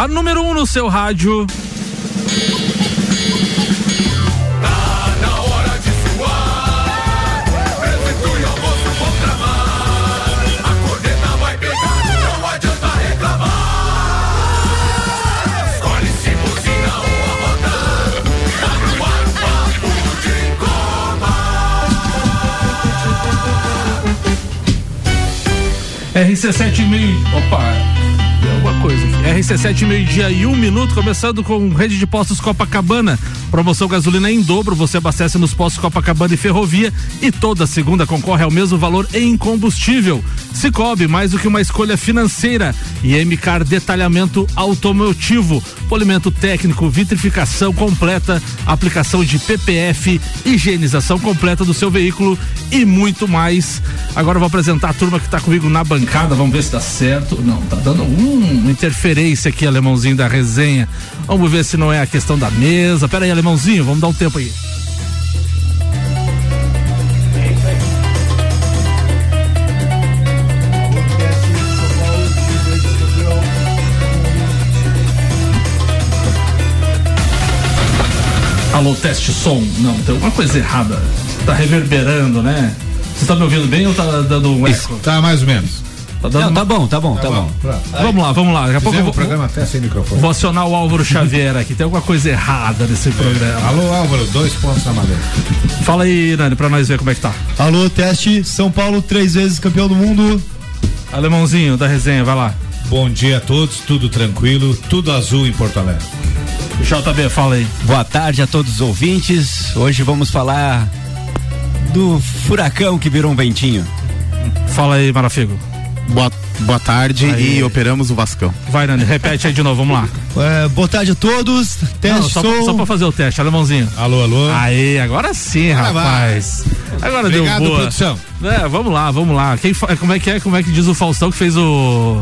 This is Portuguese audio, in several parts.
A número 1 um no seu rádio. RC7 meio. Opa, alguma coisa aqui. RC7 meio-dia e um minuto, começando com rede de postos Copacabana. Promoção gasolina em dobro, você abastece nos postos Copacabana e Ferrovia e toda segunda concorre ao mesmo valor em combustível. Cicobi, mais do que uma escolha financeira. E MCAR Detalhamento Automotivo. Polimento técnico, vitrificação completa, aplicação de PPF, higienização completa do seu veículo e muito mais. Agora eu vou apresentar a turma que está comigo na bancada. Vamos ver se dá certo. Não, tá dando um, uma interferência aqui, alemãozinho da resenha. Vamos ver se não é a questão da mesa. Pera aí, alemãozinho, vamos dar um tempo aí. Alô, teste som. Não, tem alguma coisa errada. Tá reverberando, né? Você tá me ouvindo bem ou tá dando um eco? Tá mais ou menos. Tá dando Não, uma- tá bom, tá bom, tá, bom. Vamos lá, vamos lá. Daqui a pouco eu vou, o programa até sem microfone. vou acionar o Álvaro Xavier aqui. Tem alguma coisa errada nesse programa. Alô, Álvaro, dois pontos na madeira. Fala aí, Nani, pra nós ver como é que tá. Alô, teste, São Paulo, três vezes campeão do mundo. Alemãozinho da resenha, vai lá. Bom dia a todos, tudo tranquilo, tudo azul em Porto Alegre. JB, fala aí. Boa tarde a todos os ouvintes. Hoje vamos falar do furacão que virou um ventinho. Fala aí, Marafigo. Boa, boa tarde Aí. e operamos o Vascão. Vai, Nani, repete aí de novo, vamos lá. É, boa tarde a todos. Teste Não, só, pra, som. só pra fazer o teste, alemãozinho. Alô, alô. Aí, agora sim, Agora vai. rapaz. Agora Obrigado, deu boa. produção. É, vamos lá, vamos lá. Quem, como é que é? Como é que diz o Faustão que fez o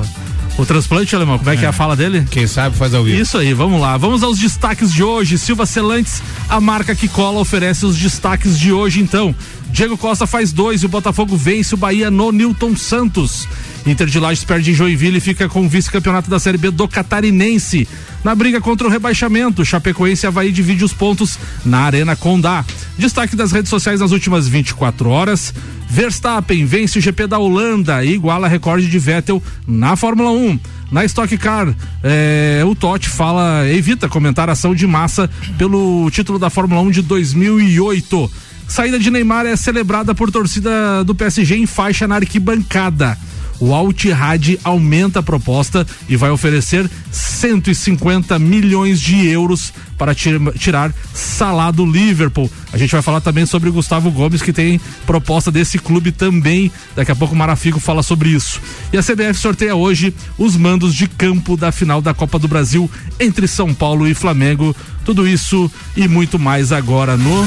o transplante alemão? Como é que é a fala dele? Quem sabe faz ao vivo. Isso aí, vamos lá. Vamos aos destaques de hoje. Silva Celantes, a marca que cola, oferece os destaques de hoje, então. Diego Costa faz dois e o Botafogo vence o Bahia no Newton Santos. Inter de Lages perde em Joinville e fica com o vice-campeonato da Série B do Catarinense. Na briga contra o rebaixamento, Chapecoense e Havaí divide os pontos na Arena Condá. Destaque das redes sociais nas últimas 24 horas. Verstappen vence o GP da Holanda e iguala recorde de Vettel na Fórmula 1. Na Stock Car, eh, o Totti fala, evita comentar ação de massa pelo título da Fórmula 1 de 2008. Saída de Neymar é celebrada por torcida do PSG em faixa na arquibancada. O Altihad aumenta a proposta e vai oferecer 150 milhões de euros para tir- tirar Salah do Liverpool. A gente vai falar também sobre o Gustavo Gomes, que tem proposta desse clube também. Daqui a pouco o Marafigo fala sobre isso. E a CBF sorteia hoje os mandos de campo da final da Copa do Brasil entre São Paulo e Flamengo. Tudo isso e muito mais agora no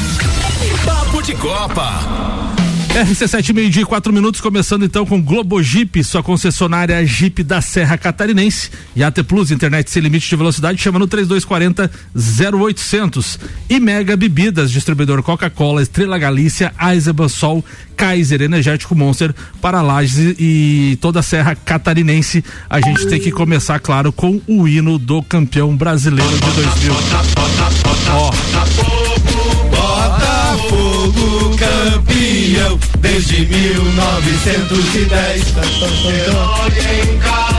Papo de Copa. RC7 meio-dia e quatro minutos, começando então com Globo Jeep, sua concessionária Jeep da Serra Catarinense. E AT Plus, internet sem limite de velocidade, chama no 3240 0800. E Mega Bebidas, distribuidor Coca-Cola, Estrela Galícia, Eisenbahn Sol, Kaiser, Energético Monster, para Lages e toda a Serra Catarinense. A gente tem que começar, claro, com o hino do campeão brasileiro de 2000. Ó, Botafogo desde 1910. Era uma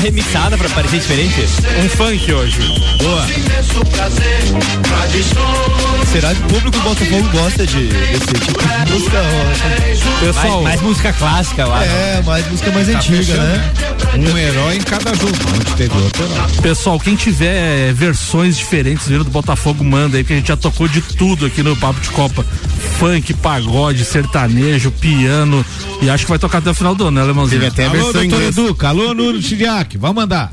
remixada pra parecer diferente. um funk hoje. Boa. Será que o público do Botafogo gosta de, desse tipo de música? Pessoal, Mais, mais música clássica, acho. É, mais música mais antiga, né? Um herói em cada jogo. Pessoal, quem tiver versões diferentes vindo do Botafogo, manda aí, porque a gente já tocou de tudo aqui no Papo de Copa. Funk, pagode, sertanejo, piano. E acho que vai tocar até o final do ano, né, Alemãozinho? Teve até a Alô, versão doutor inglesa. Educa. Alô, Nuno Chiriac. Vamos mandar.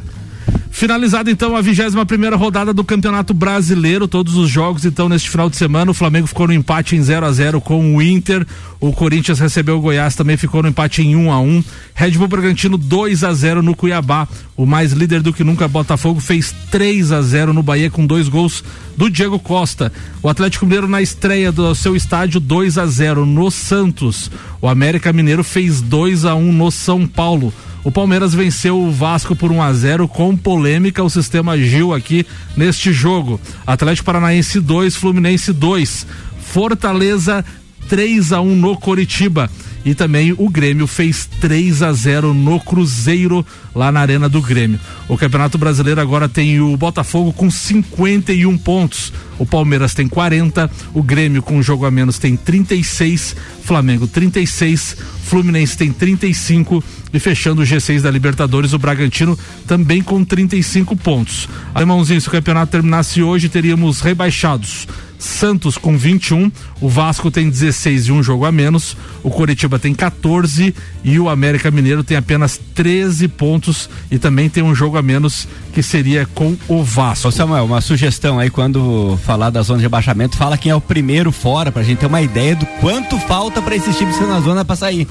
Finalizada então a 21 primeira rodada do Campeonato Brasileiro, todos os jogos então neste final de semana, o Flamengo ficou no empate em 0 a 0 com o Inter, o Corinthians recebeu o Goiás, também ficou no empate em 1 a 1. Red Bull Bragantino 2 a 0 no Cuiabá. O mais líder do que nunca Botafogo fez 3 a 0 no Bahia com dois gols do Diego Costa. O Atlético Mineiro na estreia do seu estádio 2 a 0 no Santos. O América Mineiro fez 2 a 1 no São Paulo. O Palmeiras venceu o Vasco por 1 a 0 com polêmica. O sistema Gil aqui neste jogo. Atlético Paranaense 2, Fluminense 2. Fortaleza 3 a 1 no Coritiba. E também o Grêmio fez 3 a 0 no Cruzeiro, lá na Arena do Grêmio. O Campeonato Brasileiro agora tem o Botafogo com 51 pontos. O Palmeiras tem 40, o Grêmio com um jogo a menos tem 36, Flamengo 36, Fluminense tem 35 e fechando o G6 da Libertadores, o Bragantino também com 35 pontos. Alemãozinho, se o campeonato terminasse hoje, teríamos rebaixados. Santos com 21, o Vasco tem 16 e um jogo a menos, o Coritiba tem 14 e o América Mineiro tem apenas 13 pontos e também tem um jogo a menos que seria com o Vasco. Ô Samuel, uma sugestão aí quando falar da zona de rebaixamento, fala quem é o primeiro fora pra gente ter uma ideia do quanto falta para esses times na zona para sair.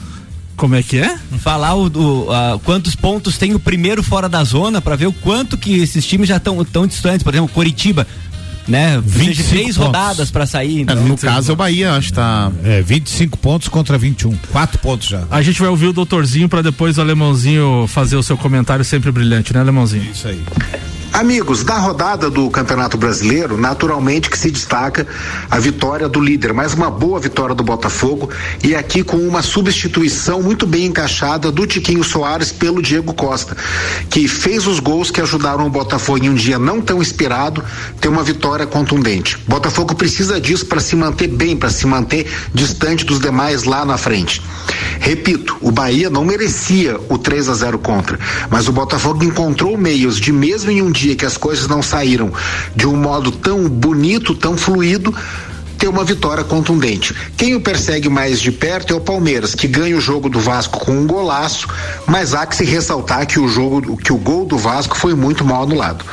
Como é que é? Falar o, o a, quantos pontos tem o primeiro fora da zona para ver o quanto que esses times já estão tão distantes. Por exemplo, Coritiba né? 23 rodadas para sair. Então. É, no caso é o Bahia, acho que tá. É, 25 pontos contra 21. 4 pontos já. A gente vai ouvir o doutorzinho para depois o alemãozinho fazer o seu comentário sempre brilhante, né, alemãozinho? Isso aí. Amigos, da rodada do Campeonato Brasileiro, naturalmente que se destaca a vitória do líder, mais uma boa vitória do Botafogo e aqui com uma substituição muito bem encaixada do Tiquinho Soares pelo Diego Costa, que fez os gols que ajudaram o Botafogo em um dia não tão inspirado ter uma vitória contundente. Botafogo precisa disso para se manter bem, para se manter distante dos demais lá na frente. Repito, o Bahia não merecia o 3 a 0 contra, mas o Botafogo encontrou meios de mesmo em um dia que as coisas não saíram de um modo tão bonito, tão fluido, ter uma vitória contundente. Quem o persegue mais de perto é o Palmeiras, que ganha o jogo do Vasco com um golaço, mas há que se ressaltar que o jogo, que o gol do Vasco foi muito mal anulado.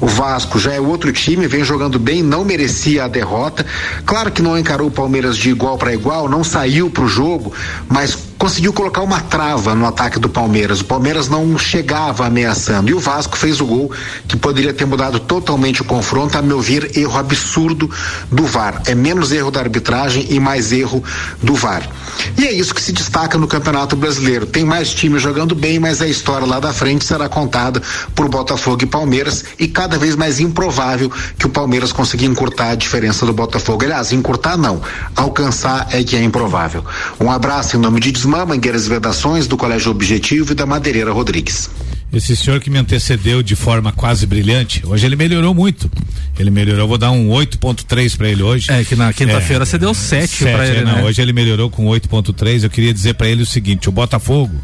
O Vasco já é outro time, vem jogando bem, não merecia a derrota. Claro que não encarou o Palmeiras de igual para igual, não saiu para o jogo, mas conseguiu colocar uma trava no ataque do Palmeiras. O Palmeiras não chegava ameaçando. E o Vasco fez o gol que poderia ter mudado totalmente o confronto, a meu ver, erro absurdo do VAR. É menos erro da arbitragem e mais erro do VAR. E é isso que se destaca no Campeonato Brasileiro. Tem mais times jogando bem, mas a história lá da frente será contada por Botafogo e Palmeiras e cada vez mais improvável que o Palmeiras consiga encurtar a diferença do Botafogo. Aliás, encurtar não, alcançar é que é improvável. Um abraço em nome de Desmã, Mangueiras e Vedações, do Colégio Objetivo e da Madeireira Rodrigues. Esse senhor que me antecedeu de forma quase brilhante, hoje ele melhorou muito. Ele melhorou, vou dar um 8.3 para ele hoje. É que na quinta-feira é, você deu 7 para ele, é, não, né? Hoje ele melhorou com 8.3. Eu queria dizer para ele o seguinte, o Botafogo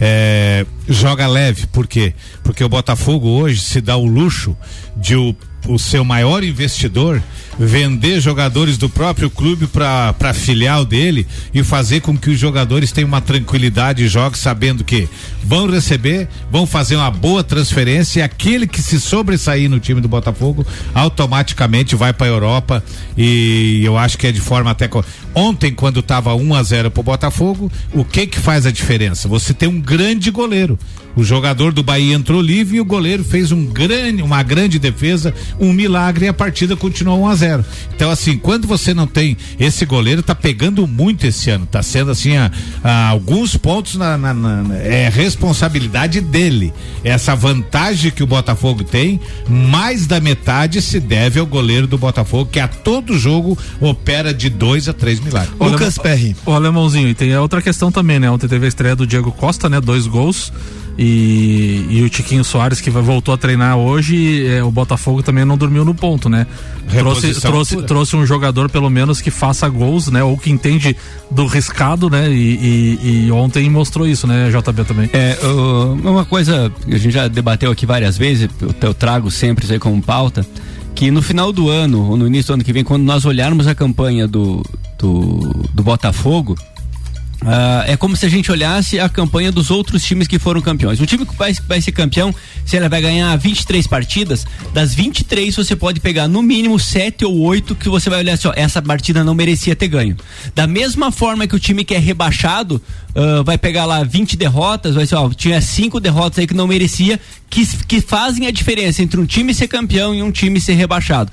é, joga leve, por quê? Porque o Botafogo hoje se dá o luxo de o, o seu maior investidor vender jogadores do próprio clube para filial dele e fazer com que os jogadores tenham uma tranquilidade e joguem sabendo que vão receber, vão fazer uma boa transferência e aquele que se sobressair no time do Botafogo automaticamente vai para a Europa e eu acho que é de forma até ontem quando estava 1 a 0 para o Botafogo, o que que faz a diferença? Você tem um grande goleiro. O jogador do Bahia entrou livre e o goleiro fez um grande, uma grande defesa, um milagre e a partida continuou 1 a 0. Então assim, quando você não tem esse goleiro, tá pegando muito esse ano, tá sendo assim a, a alguns pontos na, na, na, é responsabilidade dele. Essa vantagem que o Botafogo tem, mais da metade se deve ao goleiro do Botafogo que a todo jogo opera de dois a três milagres. Lucas Perry. O alemãozinho e tem outra questão também, né? Ontem teve a estreia do Diego Costa, né? Dois gols. E, e, o Tiquinho Soares que voltou a treinar hoje, é, o Botafogo também não dormiu no ponto, né? Trouxe, trouxe, trouxe um jogador pelo menos que faça gols, né? Ou que entende do riscado, né? E, e, e ontem mostrou isso, né, JB também. É, uma coisa que a gente já debateu aqui várias vezes, eu, eu trago sempre isso aí como pauta, que no final do ano, ou no início do ano que vem, quando nós olharmos a campanha do, do, do Botafogo, Uh, é como se a gente olhasse a campanha dos outros times que foram campeões. Um time que vai, vai ser campeão, se ele vai ganhar 23 partidas, das 23 você pode pegar no mínimo 7 ou 8 que você vai olhar assim, ó, essa partida não merecia ter ganho. Da mesma forma que o time que é rebaixado uh, vai pegar lá 20 derrotas, vai ser, ó, tinha 5 derrotas aí que não merecia, que, que fazem a diferença entre um time ser campeão e um time ser rebaixado.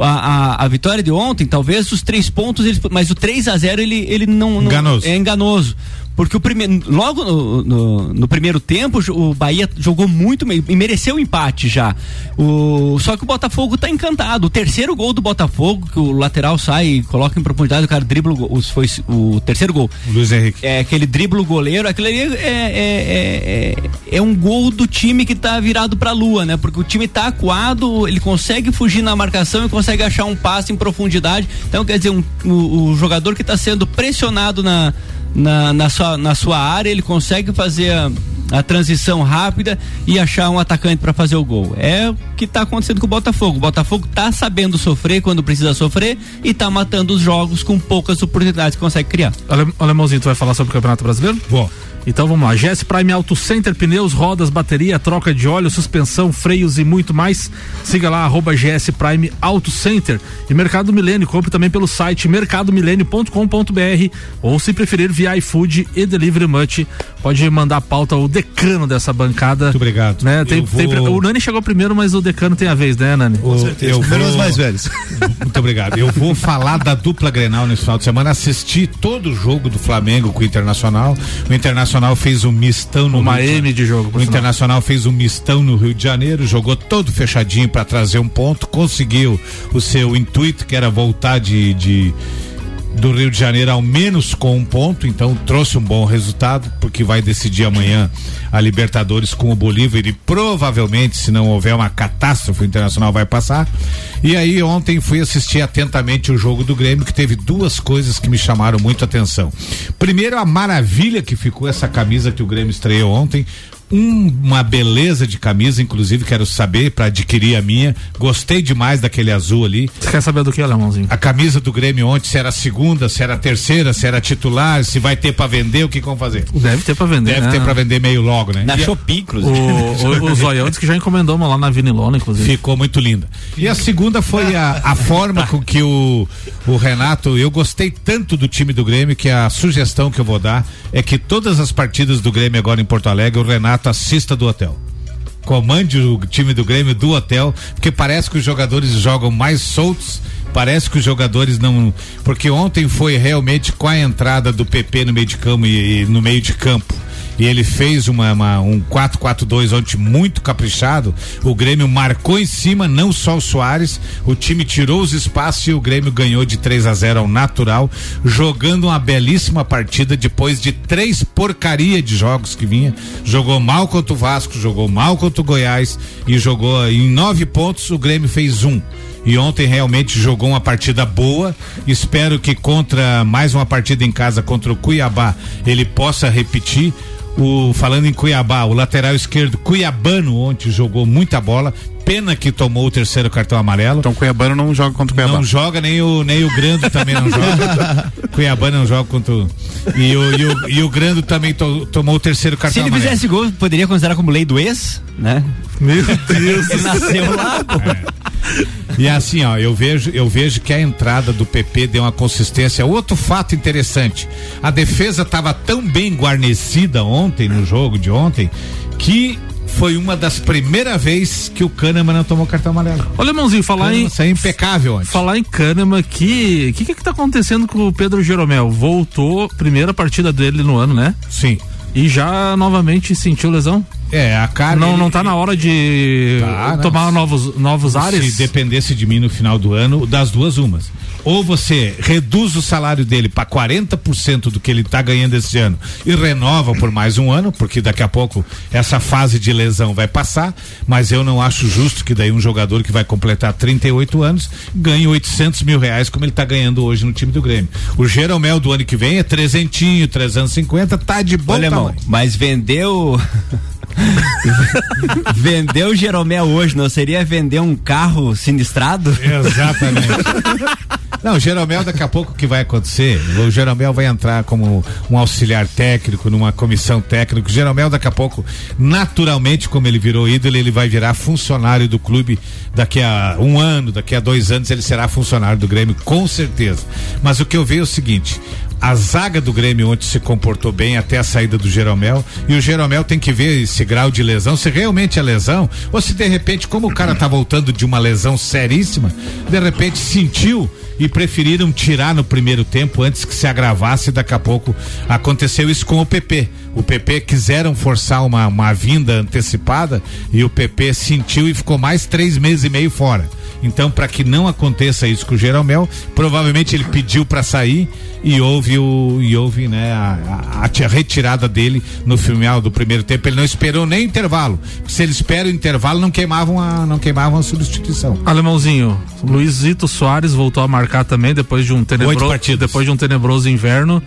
A, a, a vitória de ontem, talvez os três pontos, eles, mas o 3 a 0 ele, ele não, não é enganoso. Porque o primeiro, logo no, no, no, primeiro tempo, o Bahia jogou muito e mereceu o empate já. O, só que o Botafogo está encantado. O terceiro gol do Botafogo, que o lateral sai e coloca em profundidade, o cara dribla o, foi o terceiro gol. Luiz Henrique. É aquele dribla o goleiro, aquele ali é, é, é, é, um gol do time que está virado para a lua, né? Porque o time está acuado, ele consegue fugir na marcação e consegue achar um passe em profundidade. Então, quer dizer, um, o, o jogador que está sendo pressionado na na, na, sua, na sua área, ele consegue fazer a, a transição rápida e achar um atacante para fazer o gol. É o que está acontecendo com o Botafogo. O Botafogo está sabendo sofrer quando precisa sofrer e está matando os jogos com poucas oportunidades que consegue criar. Alemãozinho, tu vai falar sobre o Campeonato Brasileiro? Vou. Então vamos lá, GS Prime Auto Center, pneus, rodas, bateria, troca de óleo, suspensão, freios e muito mais. Siga lá, arroba GS Prime Auto Center. E Mercado Milênio, compre também pelo site mercadomilênio.com.br ou se preferir via iFood e Delivery Much. Pode mandar pauta o decano dessa bancada. Muito obrigado. Né? Tem, vou... tem, o Nani chegou primeiro, mas o decano tem a vez, né, Nani? Com certeza. Eu vou... os mais velhos. Muito obrigado. Eu vou falar da dupla Grenal nesse final de semana, assisti todo o jogo do Flamengo com o Internacional. O Internacional Internacional fez um mistão no Uma Rio M de jogo. O Internacional fez um mistão no Rio de Janeiro, jogou todo fechadinho para trazer um ponto, conseguiu o seu intuito que era voltar de, de do Rio de Janeiro ao menos com um ponto, então trouxe um bom resultado, porque vai decidir amanhã a Libertadores com o Bolívar e provavelmente, se não houver uma catástrofe, Internacional vai passar. E aí ontem fui assistir atentamente o jogo do Grêmio, que teve duas coisas que me chamaram muito a atenção. Primeiro, a maravilha que ficou essa camisa que o Grêmio estreou ontem, um, uma beleza de camisa, inclusive quero saber para adquirir a minha. Gostei demais daquele azul ali. Você quer saber do que, Alemãozinho? A camisa do Grêmio ontem, se era a segunda, se era a terceira, se era titular, se vai ter para vender, o que vão fazer? Deve ter para vender. Deve né? ter para vender meio logo, né? Na Shopee, inclusive. O, o, o Zoião disse que já encomendou uma lá na Vinilona, inclusive. Ficou muito linda. E a segunda foi a, a forma com que o, o Renato, eu gostei tanto do time do Grêmio que a sugestão que eu vou dar é que todas as partidas do Grêmio agora em Porto Alegre, o Renato assista do hotel comande o time do Grêmio do hotel, porque parece que os jogadores jogam mais soltos. Parece que os jogadores não. Porque ontem foi realmente com a entrada do PP no meio de campo e, e no meio de campo e ele fez uma, uma um 4-4-2 ontem muito caprichado. O Grêmio marcou em cima, não só o Soares, o time tirou os espaços e o Grêmio ganhou de 3 a 0 ao natural, jogando uma belíssima partida depois de três porcaria de jogos que vinha. Jogou mal contra o Vasco, jogou mal contra o Goiás e jogou em nove pontos, o Grêmio fez um e ontem realmente jogou uma partida boa. Espero que contra mais uma partida em casa contra o Cuiabá ele possa repetir. O, falando em Cuiabá, o lateral esquerdo Cuiabano ontem jogou muita bola. Pena que tomou o terceiro cartão amarelo. Então Cuiabano não joga contra o Cuiabá. Não joga, nem o, nem o Grando também não joga. Cuiabano não joga contra o. E o, e o, e o Grando também to, tomou o terceiro cartão amarelo. Se ele fizesse gol, poderia considerar como lei do ex, né? Meu Deus. ele nasceu lá, pô. É. E assim, ó, eu vejo, eu vejo que a entrada do PP deu uma consistência. Outro fato interessante, a defesa estava tão bem guarnecida ontem no jogo de ontem que foi uma das primeiras vezes que o Kahneman não tomou cartão amarelo. Olha, irmãozinho, falar Kahneman, em. Isso é impecável ontem. Falar em Kahneman, que. O que, que que tá acontecendo com o Pedro Jeromel? Voltou, primeira partida dele no ano, né? Sim. E já novamente sentiu lesão? É, a cara. Não, ele, não tá na hora de tá, tomar novos, novos ares? Se dependesse de mim no final do ano, das duas umas. Ou você reduz o salário dele para 40% do que ele está ganhando esse ano e renova por mais um ano, porque daqui a pouco essa fase de lesão vai passar, mas eu não acho justo que daí um jogador que vai completar 38 anos ganhe 800 mil reais como ele está ganhando hoje no time do Grêmio. O Jeromel do ano que vem é trezentinho, 350, tá de bom Olha, tamanho. Irmão, mas vendeu vender o Jeromel hoje não seria vender um carro sinistrado? Exatamente. Não, o Jeromel daqui a pouco o que vai acontecer, o Jeromel vai entrar como um auxiliar técnico numa comissão técnica. O Jeromel daqui a pouco, naturalmente, como ele virou ídolo, ele vai virar funcionário do clube daqui a um ano, daqui a dois anos ele será funcionário do Grêmio, com certeza. Mas o que eu vejo é o seguinte, a zaga do Grêmio ontem se comportou bem até a saída do Jeromel e o Jeromel tem que ver esse grau de lesão, se realmente é lesão ou se de repente, como o cara tá voltando de uma lesão seríssima, de repente sentiu e preferiram tirar no primeiro tempo antes que se agravasse. Daqui a pouco aconteceu isso com o PP. O PP quiseram forçar uma, uma vinda antecipada e o PP sentiu e ficou mais três meses e meio fora. Então, para que não aconteça isso com o Jeromel, provavelmente ele pediu para sair e houve o e houve né a, a, a, retirada dele no final do primeiro tempo. Ele não esperou nem intervalo. Se ele espera o intervalo, não queimavam a não queimavam a substituição. Alemãozinho, Luizito Soares voltou a marcar também depois de um tenebroso depois de um tenebroso inverno.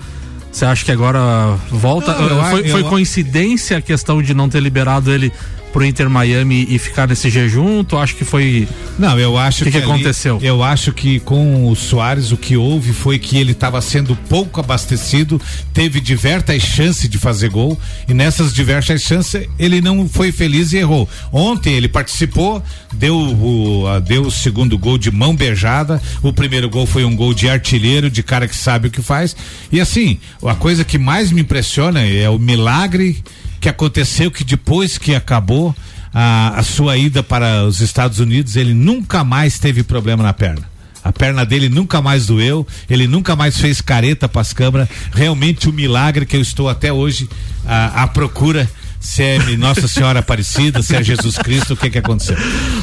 Você acha que agora volta? Não, foi, eu, foi coincidência a questão de não ter liberado ele pro Inter Miami e ficar nesse jejum? Tu acha que foi. Não, eu acho que. O que, que aconteceu? Eu acho que com o Soares o que houve foi que ele estava sendo pouco abastecido, teve diversas chances de fazer gol e nessas diversas chances ele não foi feliz e errou. Ontem ele participou, deu o, deu o segundo gol de mão beijada, o primeiro gol foi um gol de artilheiro, de cara que sabe o que faz. E assim, a coisa que mais me impressiona é o milagre que aconteceu que depois que acabou a, a sua ida para os Estados Unidos, ele nunca mais teve problema na perna. A perna dele nunca mais doeu, ele nunca mais fez careta para as câmeras. Realmente o um milagre que eu estou até hoje à, à procura se é Nossa Senhora Aparecida, se é Jesus Cristo, o que que aconteceu?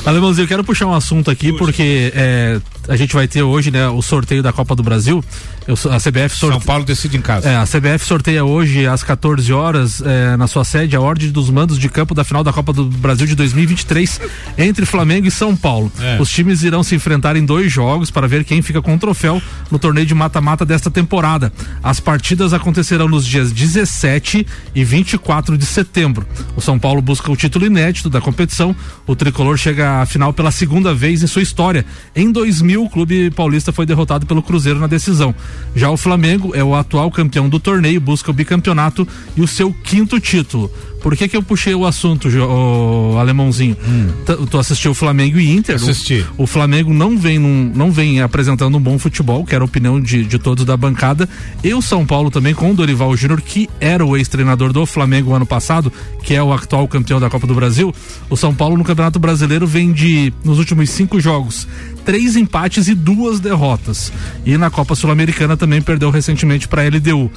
Alemãozinho, eu quero puxar um assunto aqui Puxa. porque é, a gente vai ter hoje, né, o sorteio da Copa do Brasil. Eu, a CBF sorte... São Paulo decide em casa. É, a CBF sorteia hoje às 14 horas é, na sua sede a ordem dos mandos de campo da final da Copa do Brasil de 2023 entre Flamengo e São Paulo. É. Os times irão se enfrentar em dois jogos para ver quem fica com o troféu no torneio de mata-mata desta temporada. As partidas acontecerão nos dias 17 e 24 de setembro. O São Paulo busca o título inédito da competição. O tricolor chega à final pela segunda vez em sua história. Em 2000, o clube paulista foi derrotado pelo Cruzeiro na decisão. Já o Flamengo é o atual campeão do torneio, busca o bicampeonato e o seu quinto título. Por que que eu puxei o assunto, o alemãozinho? Hum. Tu assistiu o Flamengo e Inter? Assisti. O, o Flamengo não vem, num, não vem apresentando um bom futebol, que era a opinião de, de todos da bancada. E o São Paulo também com o Dorival Júnior, que era o ex-treinador do Flamengo ano passado, que é o atual campeão da Copa do Brasil. O São Paulo no Campeonato Brasileiro vem de, nos últimos cinco jogos, três empates e duas derrotas. E na Copa Sul-Americana também perdeu recentemente para a LDU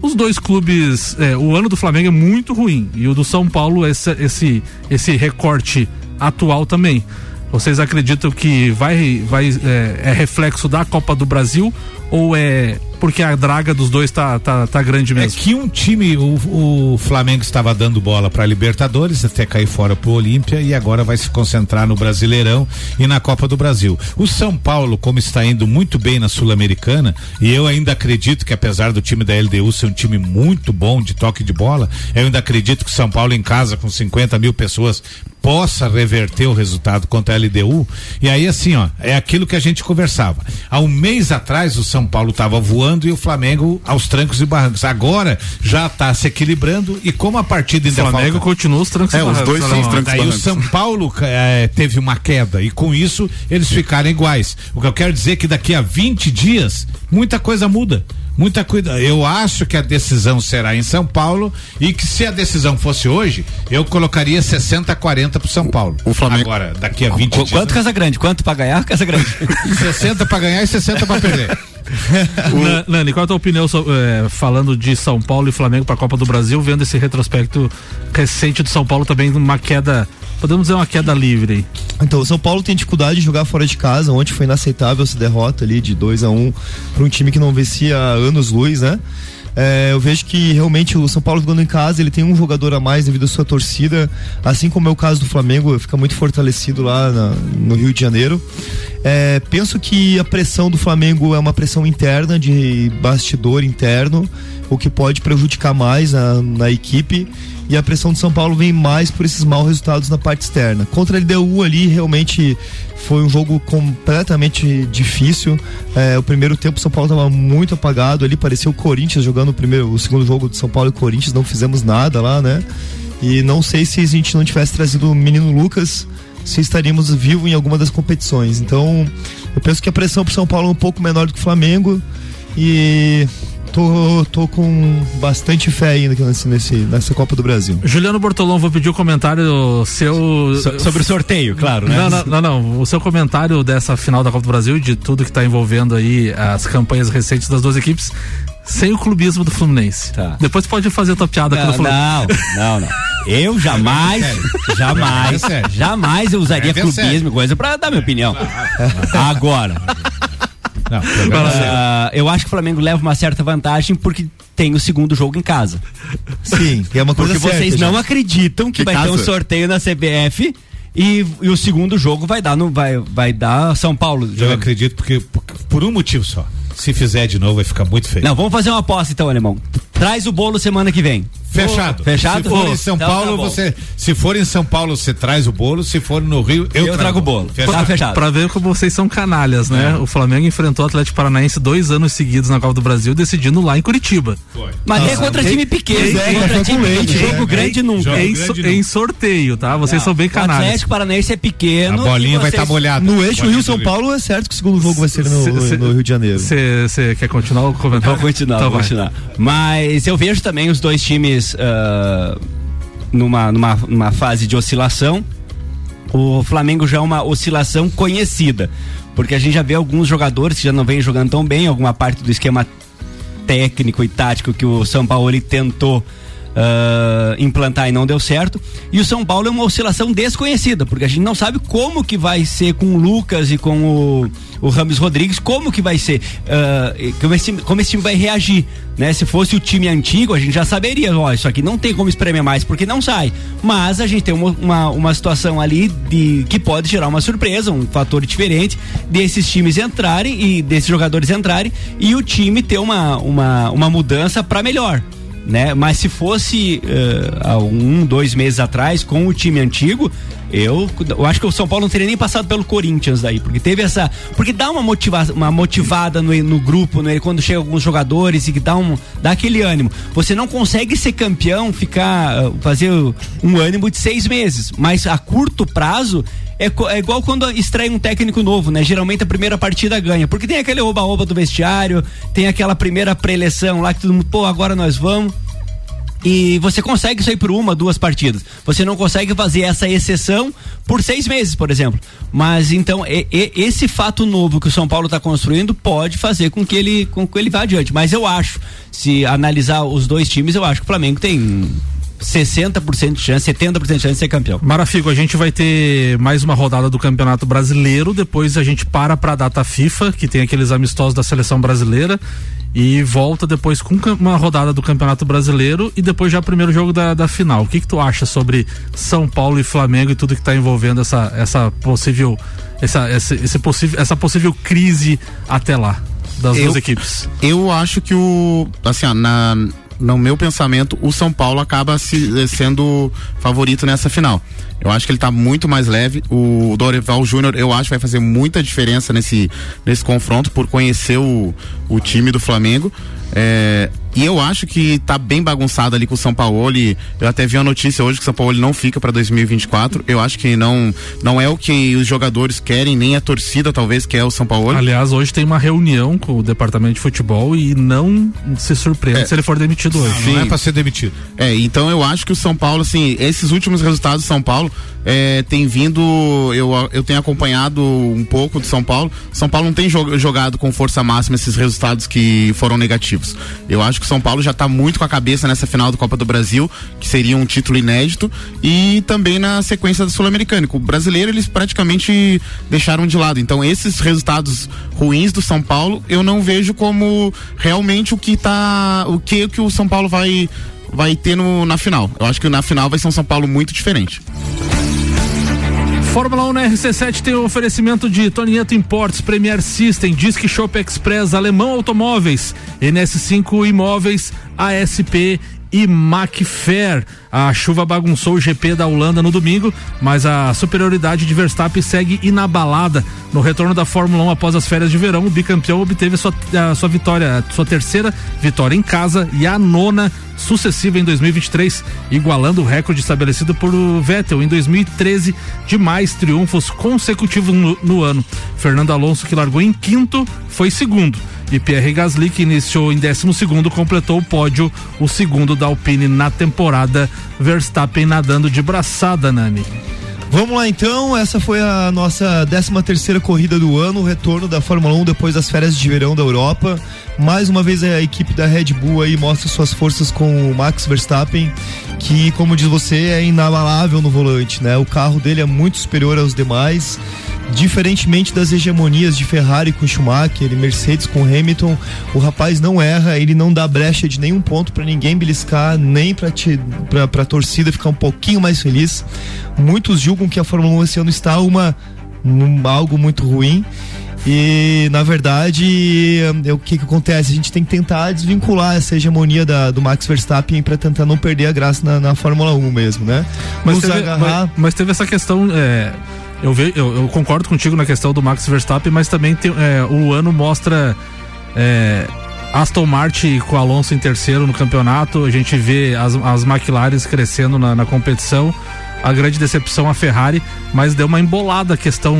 os dois clubes, é, o ano do Flamengo é muito ruim e o do São Paulo esse esse esse recorte atual também. Vocês acreditam que vai vai é, é reflexo da Copa do Brasil ou é porque a draga dos dois tá, tá, tá grande mesmo. É que um time, o, o Flamengo estava dando bola para Libertadores até cair fora pro Olímpia e agora vai se concentrar no Brasileirão e na Copa do Brasil. O São Paulo, como está indo muito bem na Sul-Americana, e eu ainda acredito que apesar do time da LDU ser um time muito bom de toque de bola, eu ainda acredito que o São Paulo em casa com 50 mil pessoas possa reverter o resultado contra a LDU. E aí, assim, ó, é aquilo que a gente conversava. Há um mês atrás, o São Paulo estava voando e o Flamengo aos trancos e barrancos. Agora já está se equilibrando e como a partida ainda O Flamengo falta, continua os trancos é, e barrancos. Os dois são os trancos Aí o São Paulo é, teve uma queda e com isso eles ficaram iguais. O que eu quero dizer é que daqui a 20 dias muita coisa muda muita coisa. Eu acho que a decisão será em São Paulo e que se a decisão fosse hoje, eu colocaria 60 a 40 pro São Paulo. O Flamengo. Agora, daqui a 20 Qu dias. Quanto Casa Grande? Quanto para ganhar, Casa Grande? 60 para ganhar e 60 para perder. o... Nani, qual é a tua opinião é, falando de São Paulo e Flamengo para a Copa do Brasil, vendo esse retrospecto recente do São Paulo também uma queda podemos dizer uma queda livre aí. Então, o São Paulo tem dificuldade de jogar fora de casa. Ontem foi inaceitável essa derrota ali de 2 a 1 um, para um time que não vencia anos luz, né? É, eu vejo que realmente o São Paulo jogando em casa, ele tem um jogador a mais devido à sua torcida, assim como é o caso do Flamengo, fica muito fortalecido lá na, no Rio de Janeiro. É, penso que a pressão do Flamengo é uma pressão interna, de bastidor interno. o que pode prejudicar mais a, na equipe. E a pressão de São Paulo vem mais por esses maus resultados na parte externa. Contra a LDU ali, realmente foi um jogo completamente difícil. É, o primeiro tempo, São Paulo estava muito apagado ali, parecia o Corinthians jogando o primeiro, o segundo jogo de São Paulo e Corinthians, não fizemos nada lá, né? E não sei se a gente não tivesse trazido o menino Lucas, se estaríamos vivos em alguma das competições. Então, eu penso que a pressão para São Paulo é um pouco menor do que o Flamengo e tô, tô com bastante fé ainda nesse, nesse, nessa Copa do Brasil. Juliano Bortolão, vou pedir o um comentário seu. So, sobre o sorteio, claro, né? Não, não, não, não, O seu comentário dessa final da Copa do Brasil e de tudo que está envolvendo aí as campanhas recentes das duas equipes sem o clubismo do Fluminense. Tá. Depois pode fazer a tua piada não, Fluminense. Não, não, não. Eu jamais, jamais, jamais eu usaria clubismo e coisa pra dar minha opinião. Agora. Não, uh, eu acho que o Flamengo leva uma certa vantagem porque tem o segundo jogo em casa. Sim, é uma coisa Porque certa, vocês já. não acreditam que, Que vai caso? ter um sorteio na CBF e, e o segundo jogo vai dar no vai vai dar São Paulo. Eu acredito porque, porque por um motivo só. Se fizer de novo vai ficar muito feio. Não, vamos fazer uma aposta então, alemão. Traz o bolo semana que vem. Fechado. Fechado? Se for em São então Paulo, tá você. Se for em São Paulo, você traz o bolo. Se for no Rio, eu, Eu trago o bolo. Fechado. Tá fechado. Pra ver como vocês são canalhas, né? O Flamengo enfrentou o Atlético Paranaense dois anos seguidos na Copa do Brasil, decidindo lá em Curitiba. Mas é contra time pequeno, é, contra time leite, jogo grande nunca. Jogo Em, grande so- não. em sorteio, tá? Vocês são bem O canalhas. Atlético Paranaense é pequeno. A bolinha vai estar vocês- molhada. No eixo Rio-São do Paulo é certo que o segundo jogo vai ser no, Rio de Janeiro. Você quer continuar o comentário? Vou continuar, Então vou continuar. Mas eu vejo também os dois times ah, numa, numa, numa fase de oscilação. O Flamengo já é uma oscilação conhecida. Porque a gente já vê alguns jogadores que já não vêm jogando tão bem, alguma parte do esquema técnico e tático que o São Paulo tentou ah, implantar e não deu certo. E o São Paulo é uma oscilação desconhecida, porque a gente não sabe como que vai ser com o Lucas e com o, o Rames Rodrigues, como que vai ser, e como, esse, como esse time vai reagir. Né? Se fosse o time antigo, a gente já saberia, ó, isso aqui não tem como espremer mais, porque não sai. Mas a gente tem uma, uma, uma situação ali de que pode gerar uma surpresa, um fator diferente desses times entrarem e desses jogadores entrarem e o time ter uma, uma, uma mudança para melhor né? Mas se fosse eh, há um, dois meses atrás, com o time antigo, eu, eu acho que o São Paulo não teria nem passado pelo Corinthians daí, porque teve essa. Porque dá uma, motiva, uma motivada no, no grupo, no, quando chega alguns jogadores e que dá, um, dá aquele ânimo. Você não consegue ser campeão, ficar. ah, fazer um ânimo de seis meses, mas a curto prazo. É, é igual quando estreia um técnico novo, né? Geralmente a primeira partida ganha. Porque tem aquele oba-oba do vestiário, tem aquela primeira pré-eleção lá que todo mundo, pô, agora nós vamos. E você consegue sair por uma, duas partidas. Você não consegue fazer essa exceção por seis meses, por exemplo. Mas então, e- e- esse fato novo que o São Paulo está construindo pode fazer com que ele, com que ele vá adiante. Mas eu acho, se analisar os dois times, eu acho que o Flamengo tem 60% de chance, 70% de chance de ser campeão. Marafigo, a gente vai ter mais uma rodada do Campeonato Brasileiro, depois a gente para pra data FIFA, que tem aqueles amistosos da seleção brasileira, e volta depois com uma rodada do Campeonato Brasileiro e depois já o primeiro jogo da, da final. O que, que tu acha sobre São Paulo e Flamengo e tudo que tá envolvendo essa, essa possível. Essa, essa, esse possível, essa possível crise até lá das Eu- duas equipes? Eu acho que o. Assim, ó, na, no meu pensamento, o São Paulo acaba se, eh, sendo favorito nessa final. Eu acho que ele tá muito mais leve. O Dorival Júnior, eu acho vai fazer muita diferença nesse, nesse confronto por conhecer o, o time do Flamengo. É, e eu acho que tá bem bagunçado ali com o São Paulo. Eu até vi a notícia hoje que o São Paulo não fica para 2024. Eu acho que não, não é o que os jogadores querem, nem a torcida talvez quer o São Paulo. Aliás, hoje tem uma reunião com o departamento de futebol e não se surpreenda É. se ele for demitido hoje. Não Sim. é pra ser demitido. É, então eu acho que o São Paulo, assim, esses últimos resultados do São Paulo é, tem vindo, eu, eu tenho acompanhado um pouco do São Paulo. São Paulo não tem jo- jogado com força máxima esses resultados que foram negativos. Eu acho que o São Paulo já está muito com a cabeça nessa final do Copa do Brasil, que seria um título inédito, e também na sequência do Sul-Americano. O brasileiro eles praticamente deixaram de lado. Então esses resultados ruins do São Paulo, eu não vejo como realmente o que tá, o que que o São Paulo vai vai ter no, na final. Eu acho que na final vai ser um São Paulo muito diferente. Fórmula 1 na RC7 tem o oferecimento de Tonieto Imports, Premier System, Disque Shop Express, Alemão Automóveis, NS5 Imóveis, ASP e Macfair. A chuva bagunçou o GP da Holanda no domingo, mas a superioridade de Verstappen segue inabalada. No retorno da Fórmula 1 após as férias de verão, o bicampeão obteve sua, a sua vitória, sua terceira vitória em casa e a nona sucessiva em 2023, igualando o recorde estabelecido por Vettel em 2013 de mais triunfos consecutivos no, no ano. Fernando Alonso, que largou em quinto, foi segundo. E Pierre Gasly, que iniciou em 12 segundo, completou o pódio, o segundo da Alpine na temporada. Verstappen nadando de braçada, Nani. Vamos lá então, essa foi a nossa 13 terceira corrida do ano, o retorno da Fórmula 1 depois das férias de verão da Europa. Mais uma vez a equipe da Red Bull aí mostra suas forças com o Max Verstappen, que como diz você, é inabalável no volante, né? O carro dele é muito superior aos demais. Diferentemente das hegemonias de Ferrari com Schumacher e Mercedes com Hamilton, o rapaz não erra, ele não dá brecha de nenhum ponto para ninguém beliscar, nem para a torcida ficar um pouquinho mais feliz. Muitos julgam que a Fórmula 1 esse ano está uma um, algo muito ruim. E na verdade, o que, que acontece? A gente tem que tentar desvincular essa hegemonia da, do Max Verstappen para tentar não perder a graça na, na Fórmula 1 mesmo, né? Mas, teve, agarrar... mas, mas teve essa questão. É eu, ve, eu, eu, concordo contigo na questão do Max Verstappen, mas também tem, é, o ano mostra é, Aston Martin com Alonso em terceiro no campeonato. A gente vê as, as McLaren crescendo na, na competição. A grande decepção a Ferrari, mas deu uma embolada a questão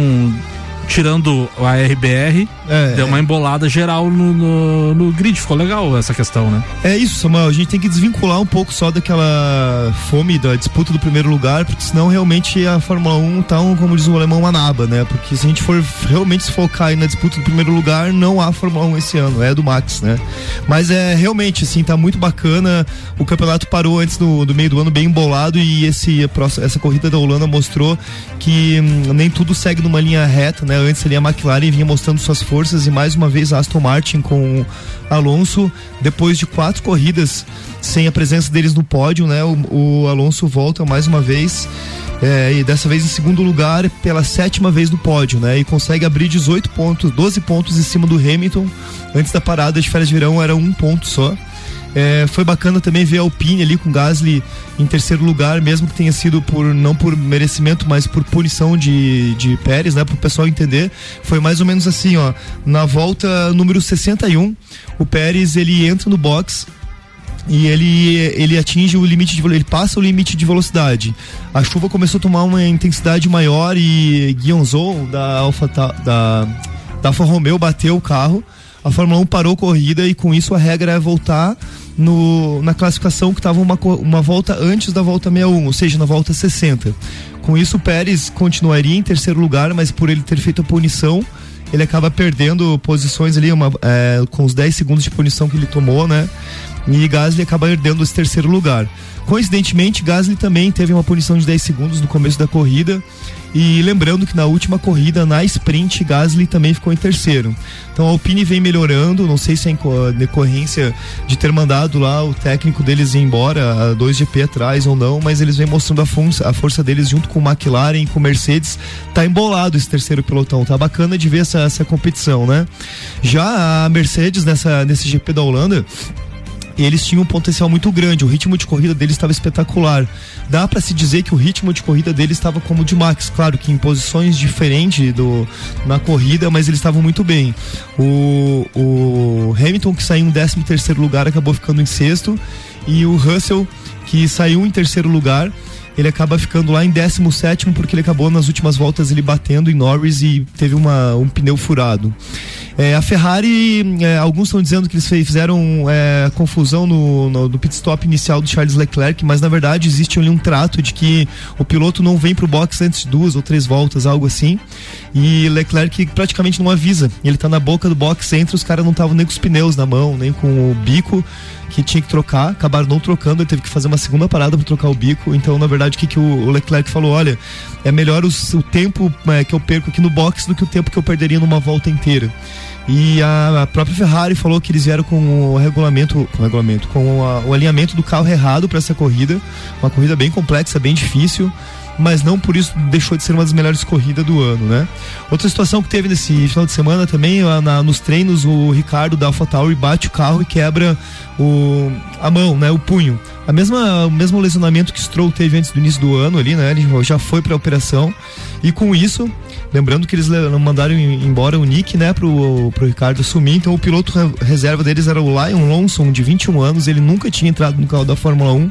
tirando a RBR, é, deu uma embolada geral no, no, no, grid. Ficou legal essa questão, né? É isso, Samuel. A gente tem que desvincular um pouco só daquela fome da disputa do primeiro lugar, porque senão realmente a Fórmula 1 tá, um, como diz o alemão, uma naba, né? Porque se a gente for realmente se focar na disputa do primeiro lugar, não há Fórmula 1 esse ano, é do Max, né? Mas é realmente, assim, tá muito bacana. O campeonato parou antes do, do meio do ano bem embolado e esse, essa corrida da Holanda mostrou que hum, nem tudo segue numa linha reta, né? Antes ali a McLaren vinha mostrando suas forças e mais uma vez a Aston Martin com Alonso, depois de quatro corridas sem a presença deles no pódio, né? O, o Alonso volta mais uma vez. É, e dessa vez em segundo lugar pela sétima vez no pódio, né? E consegue abrir 18 pontos, 12 pontos em cima do Hamilton. Antes da parada de férias de verão era um ponto só. É, foi bacana também ver a Alpine ali com Gasly em terceiro lugar, mesmo que tenha sido por não por merecimento, mas por punição de, de Pérez, né? Para o pessoal entender. Foi mais ou menos assim, ó. Na volta número 61, o Pérez ele entra no box e ele, ele atinge o limite de ele passa o limite de velocidade. A chuva começou a tomar uma intensidade maior e Guionzou da Alfa da, da Alfa Romeo bateu o carro a Fórmula 1 parou corrida e com isso a regra é voltar no, na classificação que estava uma, uma volta antes da volta 61, ou seja, na volta 60. Com isso, o Pérez continuaria em terceiro lugar, mas por ele ter feito a punição, ele acaba perdendo posições ali, uma, é, com os 10 segundos de punição que ele tomou, né? E Gasly acaba herdando esse terceiro lugar. Coincidentemente, Gasly também teve uma punição de 10 segundos no começo da corrida. E lembrando que na última corrida, na sprint, Gasly também ficou em terceiro. Então a Alpine vem melhorando, não sei se é em decorrência de ter mandado lá o técnico deles ir embora, a 2GP atrás ou não, mas eles vêm mostrando a, força, a força deles junto com o McLaren, com o Mercedes. Tá embolado esse terceiro pelotão, tá bacana de ver essa, essa competição, né? Já a Mercedes nessa, nesse GP da Holanda eles tinham um potencial muito grande, o ritmo de corrida deles estava espetacular. Dá para se dizer que o ritmo de corrida deles estava como o de Max, claro que em posições diferentes do, na corrida, mas eles estavam muito bem. O, o Hamilton, que saiu em 13 terceiro lugar, acabou ficando em sexto, e o Russell, que saiu em terceiro lugar, ele acaba ficando lá em 17 porque ele acabou nas últimas voltas ele batendo em Norris e teve uma, um pneu furado. É, a Ferrari, é, alguns estão dizendo que eles fizeram é, confusão no, no, no, pit stop inicial do Charles Leclerc, mas na verdade existe ali um trato de que o piloto não vem para o box antes de duas ou três voltas, algo assim. E Leclerc praticamente não avisa. Ele está na boca do box, entra, os caras não estavam nem com os pneus na mão, nem com o bico que tinha que trocar, acabaram não trocando, ele teve que fazer uma segunda parada para trocar o bico. Então, na verdade, o que, que o Leclerc falou? Olha, é melhor o, o tempo é, que eu perco aqui no box do que o tempo que eu perderia numa volta inteira. E a, própria Ferrari falou que eles vieram com o regulamento, com o regulamento, com a, o alinhamento do carro errado para essa corrida, uma corrida bem complexa, bem difícil. mas não por isso deixou de ser uma das melhores corridas do ano, né? Outra situação que teve nesse final de semana também, na, nos treinos, o Ricardo da AlphaTauri bate o carro e quebra o, a mão, né? O punho. A mesma, o mesmo lesionamento que Stroll teve antes do início do ano ali, né? Ele já foi para a operação e com isso, lembrando que eles mandaram embora o Nick, né, pro, pro Ricardo assumir, então o piloto reserva deles era o Lion Lonson, de 21 anos, ele nunca tinha entrado no carro da Fórmula 1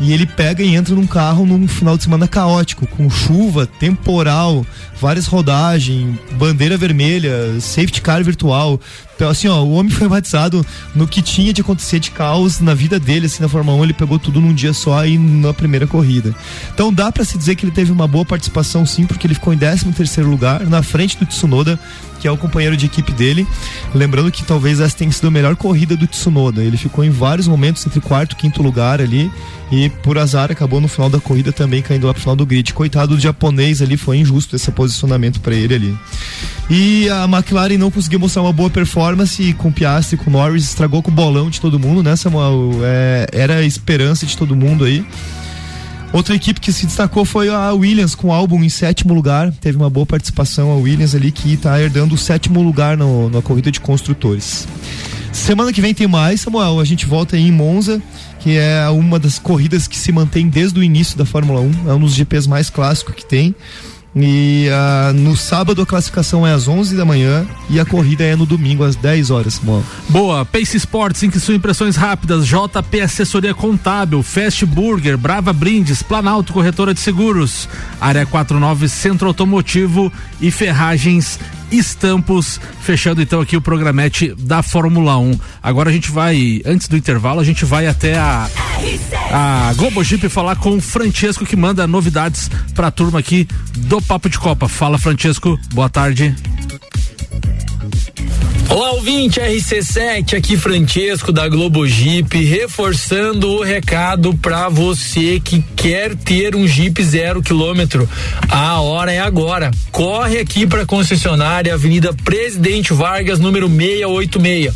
e ele pega e entra num carro num final de semana caótico, com chuva, temporal, várias rodagens, bandeira vermelha, safety car virtual. Então, assim, ó, o homem foi batizado no que tinha de acontecer de caos na vida dele, assim, na Fórmula 1, ele pegou tudo num dia só e na primeira corrida. Então dá para se dizer que ele teve uma boa participação sim, porque ele ficou em 13 terceiro lugar, na frente do Tsunoda, que é o companheiro de equipe dele. Lembrando que talvez essa tenha sido a melhor corrida do Tsunoda. Ele ficou em vários momentos entre quarto e quinto lugar ali e por azar acabou no final da corrida também caindo lá pro final do grid. Coitado do japonês ali, foi injusto esse posicionamento para ele ali. E a McLaren não conseguiu mostrar uma boa performance com Piastri, com Norris, estragou com o bolão de todo mundo, né, Samuel? É, era a esperança de todo mundo aí. Outra equipe que se destacou foi a Williams com o álbum em sétimo lugar. Teve uma boa participação a Williams ali que está herdando o sétimo lugar no, na corrida de construtores. Semana que vem tem mais, Samuel. A gente volta aí em Monza, que é uma das corridas que se mantém desde o início da Fórmula 1. É um dos GPs mais clássicos que tem. E uh, no sábado a classificação é às 11 da manhã e a corrida é no domingo às 10 horas. Bom. Boa, Pace Sports, em que são impressões rápidas, JP Assessoria Contábil, Fast Burger, Brava Brindes, Planalto Corretora de Seguros, Área 49 Centro Automotivo e Ferragens Estampos, fechando então aqui o programete da Fórmula 1. Agora a gente vai, antes do intervalo, a gente vai até a, a Globo Jeep falar com o Francesco que manda novidades para a turma aqui do Papo de Copa. Fala, Francesco, boa tarde. Olá, ouvinte RC7, aqui Francesco da Globo Jeep, reforçando o recado para você que quer ter um Jeep zero quilômetro. A hora é agora. Corre aqui para a concessionária Avenida Presidente Vargas, número 686.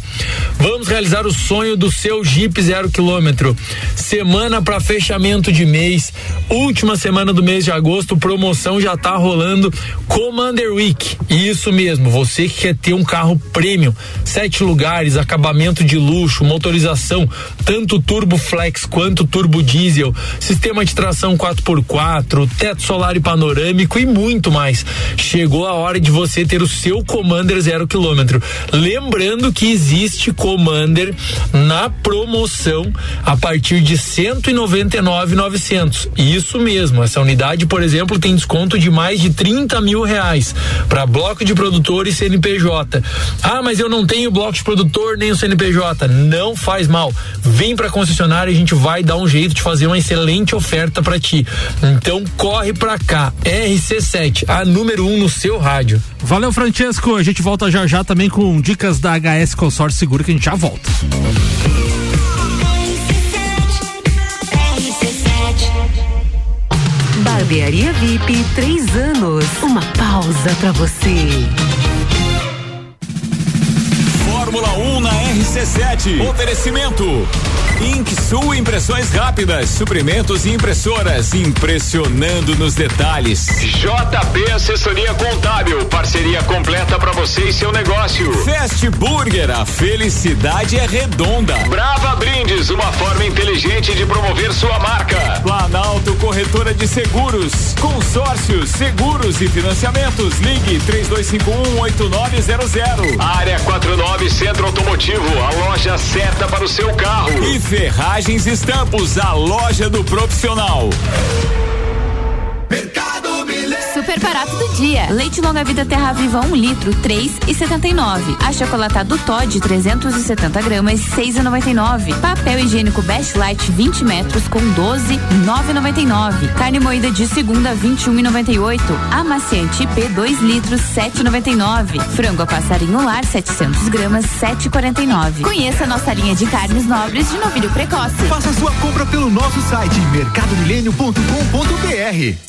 Vamos realizar o sonho do seu Jeep zero quilômetro. Semana para fechamento de mês, última semana do mês de agosto, promoção já tá rolando Commander Week. Isso mesmo, você que quer ter um carro premium, sete lugares, acabamento de luxo, motorização, tanto turbo flex quanto turbo diesel, sistema de tração 4x4, teto solar e panorâmico e muito mais. Chegou a hora de você ter o seu Commander zero quilômetro. Lembrando que existe Commander na promoção a partir de 199,900. Isso mesmo, essa unidade, por exemplo, tem desconto de mais de 30 mil reais para bloco de produtor e CNPJ. Ah, mas eu não tenho bloco de produtor nem o CNPJ. Não faz mal. Vem para concessionária e a gente vai dar um jeito de fazer uma excelente oferta para ti. Então corre para cá. RC7, a número 1 um no seu rádio. Valeu, Francesco. A gente volta já já também com dicas da HS Consórcio Seguro que a gente já volta. Barbearia VIP, três anos. Uma pausa para você. Fórmula 1 na RC7. Oferecimento. Sul Impressões Rápidas, suprimentos e impressoras, impressionando nos detalhes. JP Assessoria Contábil, parceria completa para você e seu negócio. Fast Burger, a felicidade é redonda. Brava Brindes, uma forma inteligente de promover sua marca. Planalto Corretora de Seguros, consórcios, seguros e financiamentos. Ligue 32518900. Área 49 Centro Automotivo, a loja certa para o seu carro. E Ferragens Estampos, a loja do profissional. Super barato do dia. Leite longa vida Terra Viva 1 um litro, três e setenta e nove. Achocolatado Todd 370 gramas, seis e noventa e nove. Papel higiênico Best Light 20 metros com 12, nove e noventa e nove. Carne moída de segunda 21 e noventa e oito. Amaciante IP 2 litros, sete e noventa e nove. Frango a passarinho lar 700 gramas, sete e quarenta e nove. Conheça nossa linha de carnes nobres de novilho precoce. Faça sua compra pelo nosso site mercadomilênio.com.br.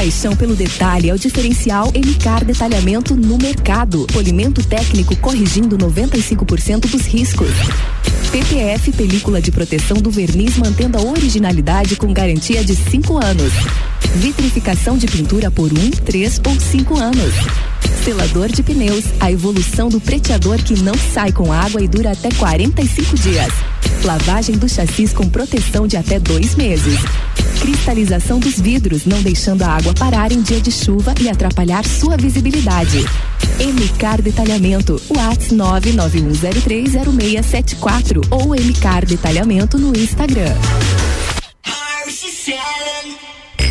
Paixão pelo detalhe é o diferencial MCAR Detalhamento no mercado. Polimento técnico corrigindo 95% dos riscos. PPF película de proteção do verniz mantendo a originalidade com garantia de 5 anos. Vitrificação de pintura por 1, um, 3 ou 5 anos. Selador de pneus, a evolução do preteador que não sai com água e dura até 45 dias. Lavagem do chassis com proteção de até dois meses. Cristalização dos vidros, não deixando a água parar em dia de chuva e atrapalhar sua visibilidade. MCAR Detalhamento, WhatsApp 991030674 ou MCAR Detalhamento no Instagram.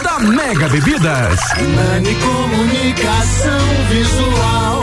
da Mega Bebidas. Nani Comunicação Visual.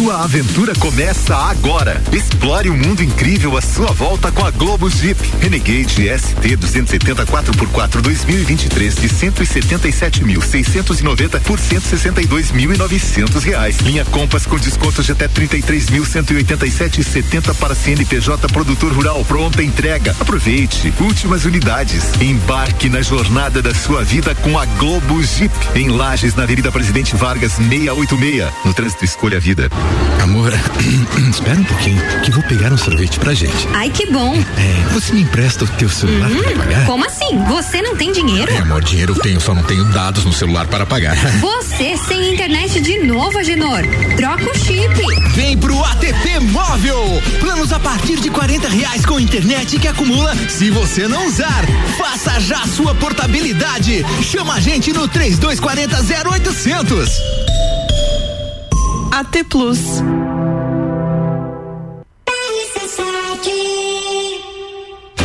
Sua aventura começa agora. Explore o um mundo incrível à sua volta com a Globo Jeep. Renegade ST 270 4x4 2023 de 177.690 por 162.900 reais. Linha Compass com descontos de até 33.187,70 para CNPJ Produtor Rural. Pronta entrega. Aproveite. Últimas unidades. Embarque na jornada da sua vida com a Globo Jeep. Em Lages, na Avenida Presidente Vargas 686. No trânsito escolha a vida. Amor, espera um pouquinho, que vou pegar um sorvete pra gente. Ai, que bom. É, você me empresta o teu celular Uhum. pra pagar? Como assim? Você não tem dinheiro? É, amor, dinheiro eu tenho, só não tenho dados no celular para pagar. Você sem internet de novo, Agenor. Troca o chip. Vem pro ATP Móvel. Planos a partir de 40 reais com internet que acumula se você não usar. Faça já a sua portabilidade. Chama a gente no 3240 0800. AT Plus.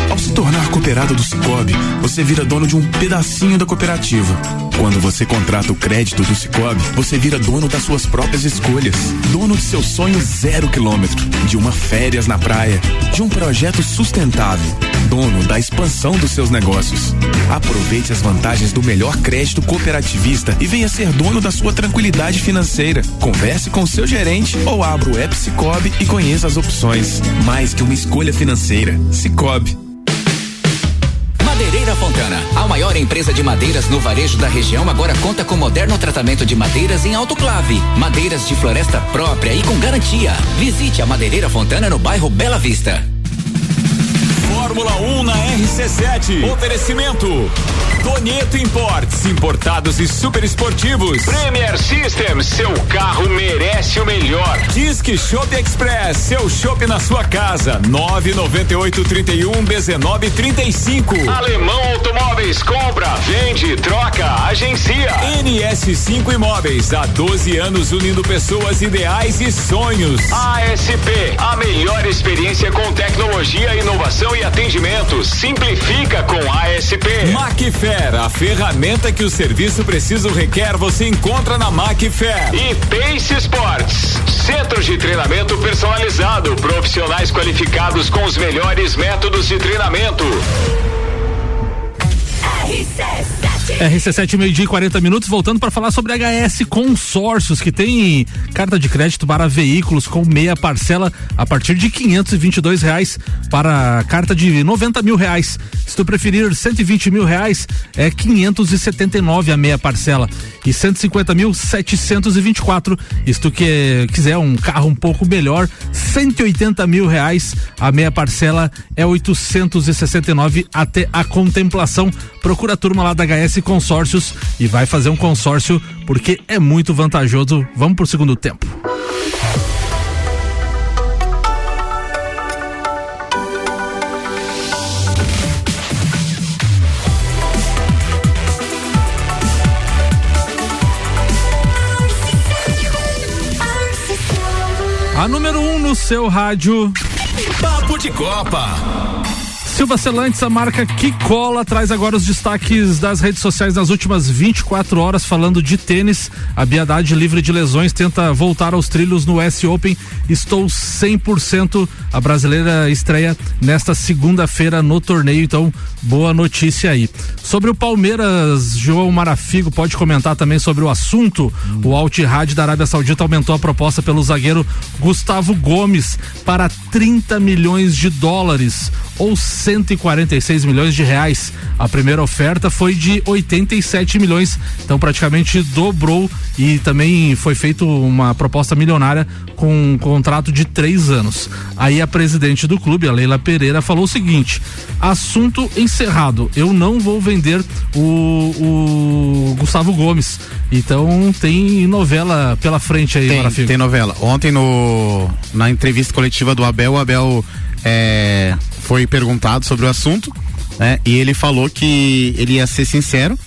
Ao se tornar cooperado do Cicobi, você vira dono de um pedacinho da cooperativa. Quando você contrata o crédito do Cicobi, você vira dono das suas próprias escolhas. Dono de seu sonho zero quilômetro, de uma férias na praia, de um projeto sustentável. Dono da expansão dos seus negócios. Aproveite as vantagens do melhor crédito cooperativista e venha ser dono da sua tranquilidade financeira. Converse com seu gerente ou abra o app Cicobi e conheça as opções. Mais que uma escolha financeira. Cicobi. Madeireira Fontana, a maior empresa de madeiras no varejo da região, agora conta com moderno tratamento de madeiras em autoclave, madeiras de floresta própria e com garantia. Visite a Madeireira Fontana no bairro Bela Vista. Fórmula 1 na RC7. Oferecimento. Donieto Imports, importados e super esportivos. Premier System, seu carro merece o melhor. Disque Shop Express, seu shopping na sua casa. 998 31 19 35. Alemão Automóveis compra, vende, troca, agencia. NS5 Imóveis, há 12 anos unindo pessoas ideais e sonhos. ASP, a melhor experiência com tecnologia, inovação e atendimento. Simplifica com ASP. Macfair, a ferramenta que o serviço preciso requer, você encontra na Macfair. E Pace Sports, centro de treinamento personalizado, profissionais qualificados com os melhores métodos de treinamento. RC7 meio-dia e 40 minutos, voltando para falar sobre HS Consórcios, que tem carta de crédito para veículos com meia parcela a partir de 522 reais para carta de 90 mil reais. Se tu preferir 120 mil reais, é 579 a meia parcela e 150 mil 724. E se tu que, quiser um carro um pouco melhor, 180 mil reais a meia parcela é 869 até a contemplação. Procura a turma lá da HS Consórcios e vai fazer um consórcio porque é muito vantajoso. Vamos pro segundo tempo. A número 1 um no seu rádio. Papo de Copa. Silva Celantes, a marca que cola, traz agora os destaques das redes sociais nas últimas 24 horas, falando de tênis. A Biadade livre de lesões tenta voltar aos trilhos no S Open. Estou 100%. A brasileira estreia nesta segunda-feira no torneio, então boa notícia aí. Sobre o Palmeiras, João Marafigo pode comentar também sobre o assunto. O Al da Arábia Saudita aumentou a proposta pelo zagueiro Gustavo Gomes para 30 milhões de dólares ou 146 milhões de reais. A primeira oferta foi de 87 milhões, então praticamente dobrou e também foi feito uma proposta milionária com um contrato de três anos. Aí a presidente do clube, a Leila Pereira, falou o seguinte: assunto encerrado. Eu não vou vender o, o Gustavo Gomes. Então tem novela pela frente aí, tem. Tem novela. Ontem no na entrevista coletiva do Abel, o Abel é, foi perguntado sobre o assunto, né? E ele falou que ele ia ser sincero,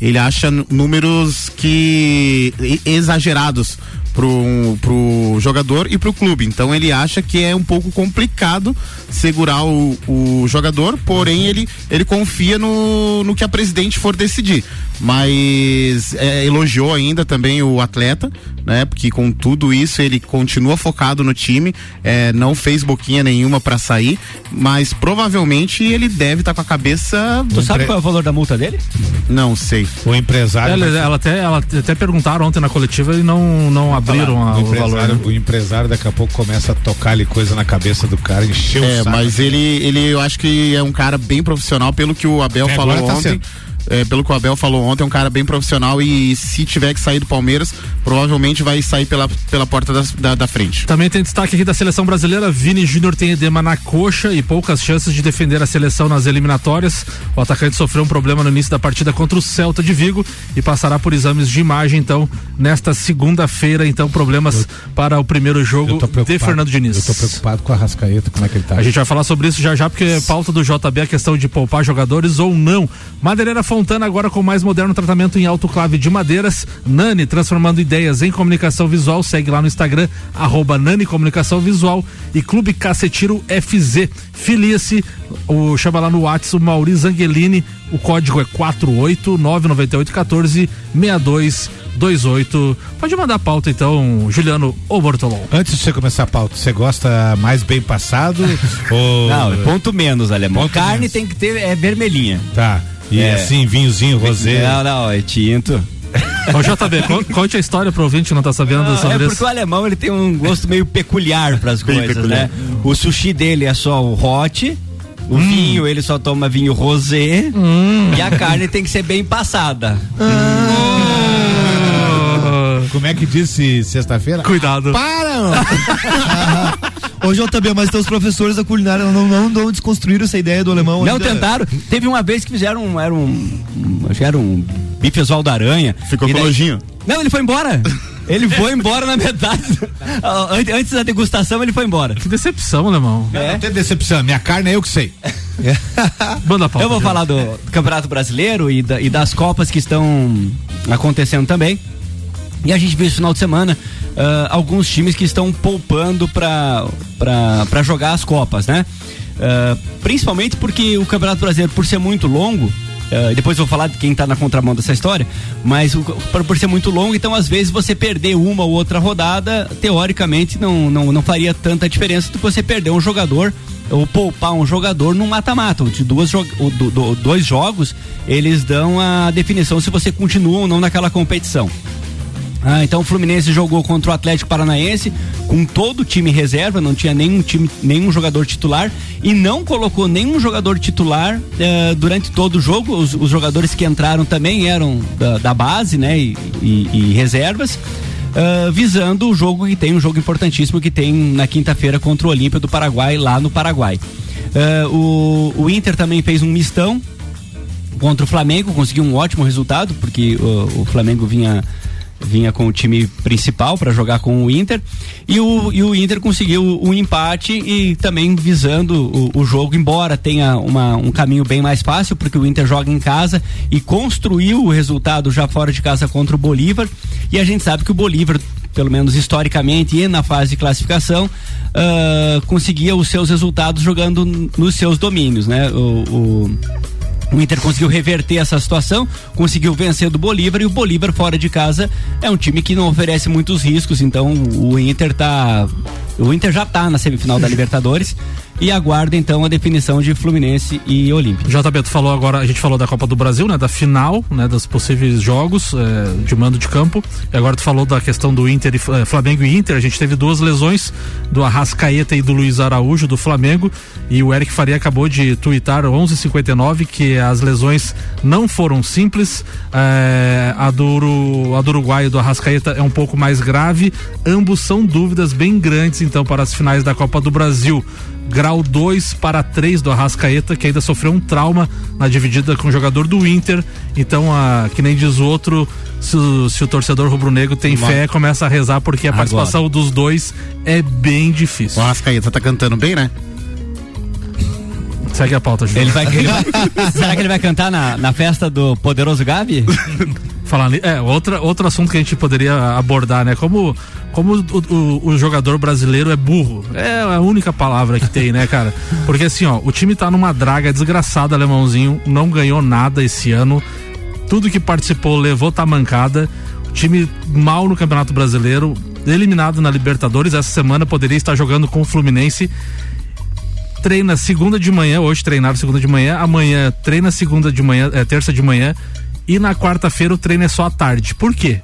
ele acha números que exagerados pro, pro jogador e pro clube. Então ele acha que é um pouco complicado segurar o, o jogador, porém ele, ele confia no, no que a presidente for decidir. Mas é, elogiou ainda também o atleta, né? Porque com tudo isso ele continua focado no time, é, não fez boquinha nenhuma para sair, mas provavelmente ele deve estar tá com a cabeça. Tu sabe qual é o valor da multa dele? Não sei. O empresário. Ela, ela até, ela até perguntaram ontem na coletiva e não, não abriram a, o, o valor. né? O empresário daqui a pouco começa a tocar ali coisa na cabeça do cara, encheu é, o saco. mas ele, ele eu acho que é um cara bem profissional, pelo que o Abel É, falou tá ontem. sendo. É, pelo que o Abel falou ontem, é um cara bem profissional e se tiver que sair do Palmeiras, provavelmente vai sair pela, pela porta das- da, da frente. Também tem destaque aqui da seleção brasileira. Vini Júnior tem edema na coxa e poucas chances de defender a seleção nas eliminatórias. O atacante sofreu um problema no início da partida contra o Celta de Vigo e passará por exames de imagem, então, nesta segunda-feira. Então, problemas para o primeiro jogo de Fernando Diniz. Eu tô preocupado com a Rascaeta, como é que ele tá? A gente vai falar sobre isso já já, porque é pauta do JB a questão de poupar jogadores ou não. Madeireira Fontana agora com mais moderno tratamento em autoclave de madeiras. Nani, transformando ideias em comunicação visual. Segue lá no Instagram, arroba Nani Comunicação Visual e Clube Cacetiro FZ. Filia-se, o, chama lá no WhatsApp o Mauri Zangelini. O código é 4899814 6228. Pode mandar a pauta então, Juliano ou Bortolom. Antes de você começar a pauta, você gosta mais bem passado? ou... Não, é ponto menos, alemão. Ponto Carne menos. tem que ter, é vermelhinha. Tá. E É. assim, vinhozinho, rosé. Não, não, é tinto. Ô JB, con- conte a história pro ouvinte que não tá sabendo Não, sobre é isso. porque o alemão ele tem um gosto meio peculiar para as coisas, né? O sushi dele é só o hot, o Hum. vinho ele só toma vinho rosé e a carne tem que ser bem passada. Como é que disse sexta-feira? Cuidado. Para! Ô JB, mas então os professores da culinária não, não, não desconstruíram essa ideia do alemão Não ainda. tentaram. Teve uma vez que fizeram um, era um, acho que era um bife da aranha. Ficou com daí- nojinho. Não, ele foi embora. Ele foi embora na metade. An- Antes da degustação, ele foi embora. Que decepção, alemão. Não, não tem decepção. Minha carne é eu que sei. Manda a pauta, Eu vou falar do, do Campeonato Brasileiro e, da- e das Copas que estão acontecendo também. E a gente viu esse final de semana ah, alguns times que estão poupando para jogar as Copas, né? Ah, principalmente porque o Campeonato Brasileiro, por ser muito longo, ah, depois vou falar de quem tá na contramão dessa história, mas o- por, ser muito longo, então às vezes você perder uma ou outra rodada, teoricamente não, não, não faria tanta diferença do que você perder um jogador ou poupar um jogador num mata-mata. De duas jo- do- do- dois jogos, eles dão a definição se você continua ou não naquela competição. Ah, então o Fluminense jogou contra o Atlético Paranaense com todo o time reserva, não tinha nenhum time, nenhum jogador titular e não colocou nenhum jogador titular eh, durante todo o jogo. Os, os jogadores que entraram também eram da, da base, né? E, e- e reservas. ah, visando o jogo que tem, um jogo importantíssimo que tem na quinta-feira contra o Olímpia do Paraguai, lá no Paraguai. Ah, o, o Inter também fez um mistão contra o Flamengo, conseguiu um ótimo resultado, porque o, o Flamengo vinha vinha com o time principal para jogar com o Inter e o, e o Inter conseguiu um empate e também visando o, o jogo, embora tenha uma, um caminho bem mais fácil, porque o Inter joga em casa e construiu o resultado já fora de casa contra o Bolívar e a gente sabe que o Bolívar pelo menos historicamente e na fase de classificação, ah, conseguia os seus resultados jogando nos seus domínios, né? O, o, o Inter conseguiu reverter essa situação, conseguiu vencer do Bolívar e o Bolívar fora de casa é um time que não oferece muitos riscos, então o Inter tá o Inter já tá na semifinal da Libertadores e aguarda então a definição de Fluminense e Olímpia. JB, tu falou agora, a gente falou da Copa do Brasil, né? Da final, né? Dos possíveis jogos eh, de mando de campo. E agora tu falou da questão do Inter e eh, Flamengo e Inter. A gente teve duas lesões do Arrascaeta e do Luiz Araújo do Flamengo. E o Eric Faria acabou de tuitar 11:59 que as lesões não foram simples. Eh, a, do, a do Uruguai e do Arrascaeta é um pouco mais grave. Ambos são dúvidas bem grandes, então, para as finais da Copa do Brasil grau 2 para 3 do Arrascaeta, que ainda sofreu um trauma na dividida com o jogador do Inter. Então, a, que nem diz o outro, se, o- se o torcedor rubro-negro tem Uma- fé, começa a rezar, porque a Agora. participação dos dois é bem difícil. O Arrascaeta tá cantando bem, né? Segue a pauta, Júlio. Ele vai, ele vai- será que ele vai cantar na, na festa do Poderoso Gabi? Ni- é, outra, outro assunto que a gente poderia abordar, né? Como, como o, o- o jogador brasileiro é burro. É a única palavra que tem, né, cara? Porque assim, ó, o time tá numa draga desgraçada, alemãozinho, não ganhou nada esse ano. Tudo que participou levou tamancada. O time mal no Campeonato Brasileiro, eliminado na Libertadores. Essa semana poderia estar jogando com o Fluminense treina segunda de manhã, hoje treinaram segunda de manhã, amanhã treina segunda de manhã, é, terça de manhã, e na quarta-feira o treino é só à tarde. Por quê?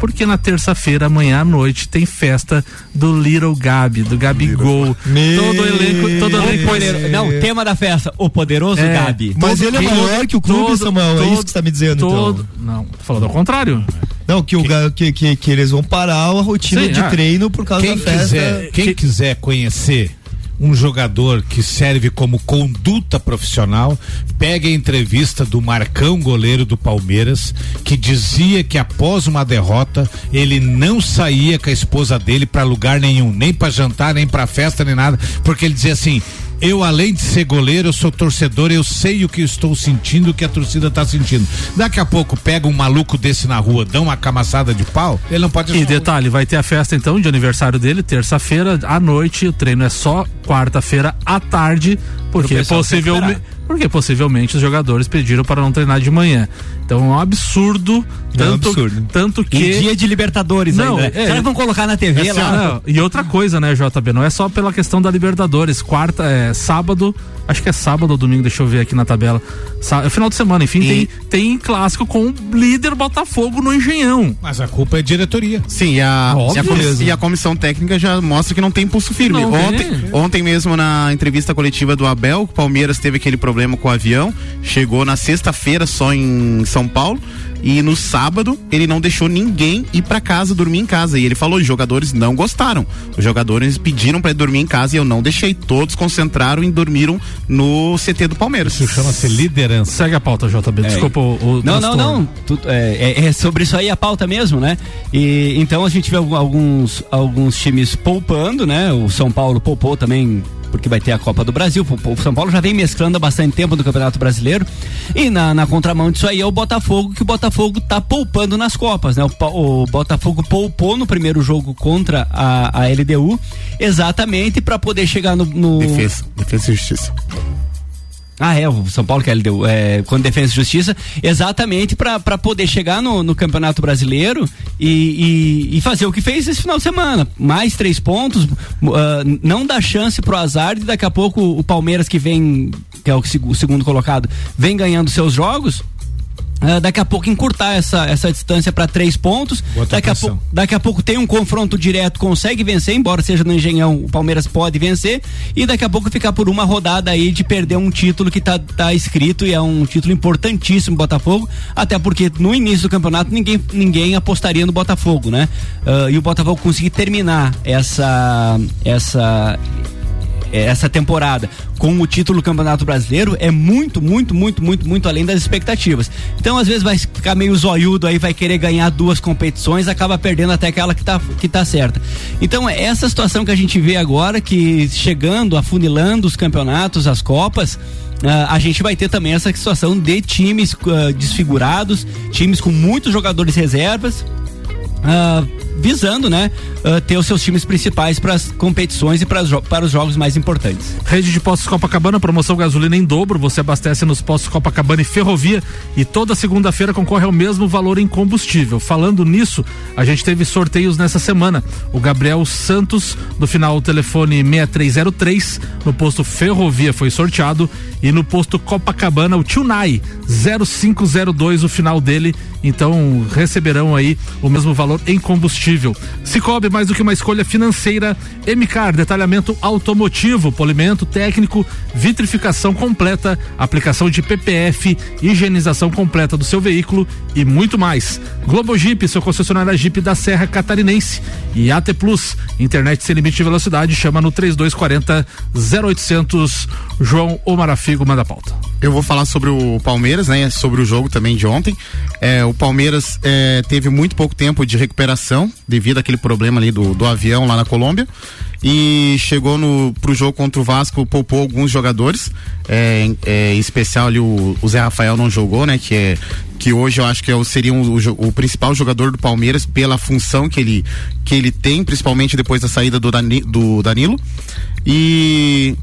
Porque na terça-feira, amanhã à noite, tem festa do Little Gabi, do Gabigol. Todo o elenco, todo o O elenco. poder- não, tema da festa, o Poderoso É, Gabi. Mas Todo- ele é maior que o clube, todo- Samuel. é todo- isso que você tá me dizendo, todo- então. Não, tô falando ao contrário. Não, que, o, que, que, que eles vão parar a rotina Sim, de ah. treino por causa Quem da festa. quiser, quem quiser conhecer um jogador que serve como conduta profissional, pegue a entrevista do Marcão, goleiro do Palmeiras, que dizia que após uma derrota ele não saía com a esposa dele para lugar nenhum, nem para jantar, nem para festa, nem nada, porque ele dizia assim: eu, além de ser goleiro, eu sou torcedor, eu sei o que estou sentindo, o que a torcida está sentindo. Daqui a pouco pega um maluco desse na rua, dá uma camaçada de pau, ele não pode E detalhe, vai ter a festa então de aniversário dele, terça-feira à noite. O treino é só quarta-feira à tarde, porque possivelmente. Porque possivelmente os jogadores pediram para não treinar de manhã. Então é um absurdo, tanto, absurdo. tanto que Em dia de Libertadores Não, ainda. né? é- Será que vão colocar na TV Assim, lá? não, e outra coisa, né, JB? Não é só pela questão da Libertadores. Quarta, é sábado, acho que é sábado ou domingo, deixa eu ver aqui na tabela. Sá- é final de semana, enfim, tem, tem clássico com o líder Botafogo no Engenhão. Mas a culpa é diretoria. Sim, e a, e a, e a comissão técnica já mostra que não tem pulso firme. Não ontem, tem. ontem mesmo na entrevista coletiva do Abel, o Palmeiras teve aquele problema com o avião, chegou na sexta-feira só em São Paulo e no sábado ele não deixou ninguém ir para casa dormir em casa e ele falou os jogadores não gostaram. Os jogadores pediram para dormir em casa e eu não deixei. Todos concentraram e dormiram no CT do Palmeiras. Isso chama-se liderança. Segue a pauta, JB. É. Desculpa o, o Não, não, transtorno. não. Tu- é, é- é sobre isso aí a pauta mesmo, né? E então a gente vê alguns, alguns times poupando, né? O São Paulo poupou também porque vai ter a Copa do Brasil. O São Paulo já vem mesclando há bastante tempo no Campeonato Brasileiro. E na, na contramão disso aí é o Botafogo, que o Botafogo tá poupando nas Copas, né? O, o Botafogo poupou no primeiro jogo contra a, a LDU, exatamente para poder chegar no, no, Defesa, defesa e justiça. Ah, é, o São Paulo que ele deu, é, com Defesa e Justiça, exatamente para poder chegar no, no Campeonato Brasileiro e, e, e fazer o que fez esse final de semana. Mais três pontos, ah, não dá chance pro azar de daqui a pouco o Palmeiras que vem, que é o, o segundo colocado, vem ganhando seus jogos. Ah, daqui a pouco encurtar essa, essa distância para três pontos. Daqui a, pouco, daqui a pouco tem um confronto direto, consegue vencer, embora seja no Engenhão, o Palmeiras pode vencer. E daqui a pouco ficar por uma rodada aí de perder um título que tá, tá escrito e é um título importantíssimo Botafogo. Até porque no início do campeonato ninguém, ninguém apostaria no Botafogo, né? Ah, e o Botafogo conseguir terminar essa. essa essa temporada com o título do Campeonato Brasileiro é muito, muito, muito, muito, muito além das expectativas. Então, às vezes, vai ficar meio zoiudo aí, vai querer ganhar duas competições, acaba perdendo até aquela que tá, que tá certa. Então, é essa situação que a gente vê agora, que chegando, afunilando os campeonatos, as Copas. ah, a gente vai ter também essa situação de times ah, desfigurados, times com muitos jogadores reservas, ah, visando, né, ah, ter os seus times principais para as competições e pras para os jogos mais importantes. Rede de Postos Copacabana, promoção gasolina em dobro. Você abastece nos postos Copacabana e Ferrovia e toda segunda-feira concorre ao mesmo valor em combustível. Falando nisso, a gente teve sorteios nessa semana. O Gabriel Santos, do final telefone 6303, no posto Ferrovia foi sorteado e no posto Copacabana o Tunai 0502, o final dele. Então receberão aí o mesmo valor em combustível. Cicobi mais do que uma escolha financeira. MCAR, detalhamento automotivo, polimento técnico, vitrificação completa, aplicação de PPF, higienização completa do seu veículo e muito mais. Globo Jeep, seu concessionário Jeep da Serra Catarinense. E AT Plus, internet sem limite de velocidade, chama no 3240 0800. João Omarafigo manda a pauta. Eu vou falar sobre o Palmeiras, né? Sobre o jogo também de ontem. É, o Palmeiras é, teve muito pouco tempo de recuperação devido àquele problema ali do, do avião lá na Colômbia. E chegou no, pro jogo contra o Vasco, poupou alguns jogadores. É, é, em especial ali o, o Zé Rafael não jogou, né? Que, é, que hoje eu acho que é seria um- o, o principal jogador do Palmeiras pela função que ele, que ele tem, principalmente depois da saída do, Dani, do Danilo. E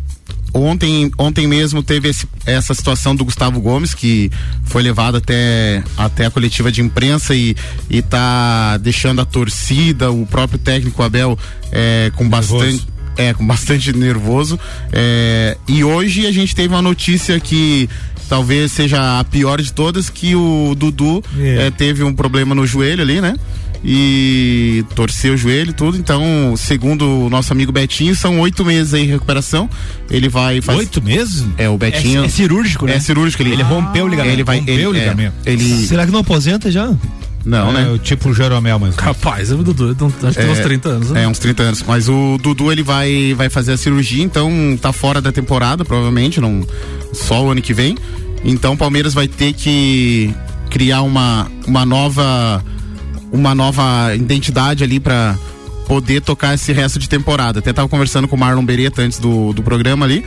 Ontem, ontem mesmo teve esse- essa situação do Gustavo Gomes, que foi levado até, até a coletiva de imprensa e, e tá deixando a torcida, o próprio técnico Abel é, com bastante. É, com bastante nervoso. É, e hoje a gente teve uma notícia que talvez seja a pior de todas, que o Dudu É. é, teve um problema no joelho ali, né? E torceu o joelho e tudo. Então, segundo o nosso amigo Betinho, são oito meses aí de recuperação. Ele vai fazer. Oito meses? É, o Betinho. É- é cirúrgico, né? É cirúrgico. Ele, Ele rompeu o ligamento. Ele vai. Rompeu ele, o é, ligamento. ele. Será que não aposenta já? Não, é, né? o Tipo o Jeromel, mas. Rapaz, o Dudu, então, acho que tem uns 30 anos, né? É, uns 30 anos. Mas o Dudu ele vai, vai fazer a cirurgia, então tá fora da temporada, provavelmente, não só o ano que vem. Então o Palmeiras vai ter que criar uma, uma nova uma nova identidade ali pra poder tocar esse resto de temporada. Até tava conversando com o Marlon Beretta antes do, do programa ali.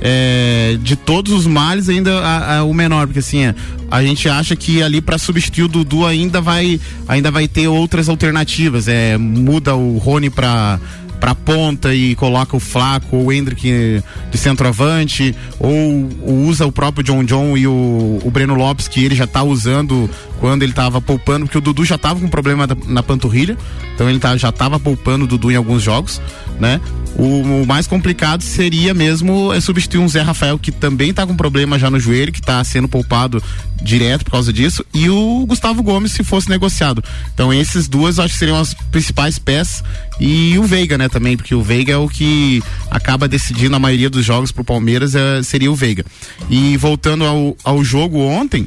É, de todos os males ainda a- a- o menor porque assim é, a gente acha que ali pra substituir o Dudu ainda vai ainda vai ter outras alternativas é muda o Rony pra pra ponta e coloca o Flaco ou o Hendrick de centroavante ou, ou usa o próprio John John e o, o Breno Lopes que ele já tá usando quando ele tava poupando porque o Dudu já tava com problema na panturrilha então ele tá, já tava poupando o Dudu em alguns jogos né o, o mais complicado seria mesmo é substituir um Zé Rafael que também tá com problema já no joelho, que tá sendo poupado direto por causa disso, e o Gustavo Gomes se fosse negociado. Então esses duas acho que seriam as principais peças e o Veiga, né, também, porque o Veiga é o que acaba decidindo a maioria dos jogos pro Palmeiras, é, seria o Veiga. E voltando ao, ao jogo ontem,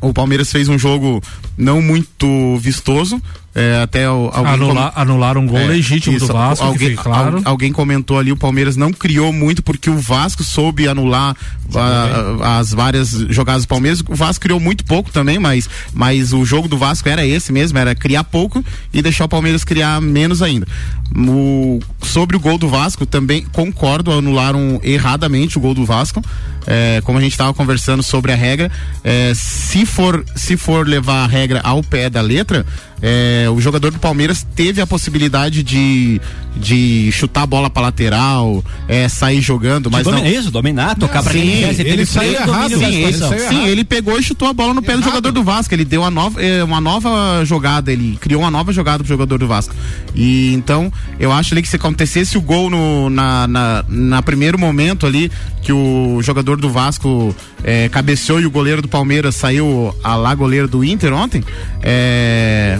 o Palmeiras fez um jogo não muito vistoso. É, até o, com- anular um gol É, legítimo isso, do Vasco, alguém, claro. al- alguém comentou ali, o Palmeiras não criou muito porque o Vasco soube anular ah, as várias jogadas do Palmeiras. O Vasco criou muito pouco também, mas, mas o jogo do Vasco era esse mesmo, era criar pouco e deixar o Palmeiras criar menos ainda. O- sobre o gol do Vasco, também concordo, anularam erradamente o gol do Vasco. É, como a gente estava conversando sobre a regra, é, se for se for levar a regra ao pé da letra, é, o jogador do Palmeiras teve a possibilidade de, de chutar a bola para lateral, é, sair jogando, mas Domi- não. é isso, dominar, tocar pra quem quer. Ele pleno saiu errado. Sim, ele, sim, ele pegou e chutou a bola no pé do jogador do Vasco. Ele deu uma nova, eh, uma nova jogada, ele criou uma nova jogada pro jogador do Vasco. E então, eu acho ali que se acontecesse o gol no, na, na, na primeiro momento ali, que o jogador do Vasco eh, cabeceou e o goleiro do Palmeiras saiu a lá goleiro do Inter ontem, eh,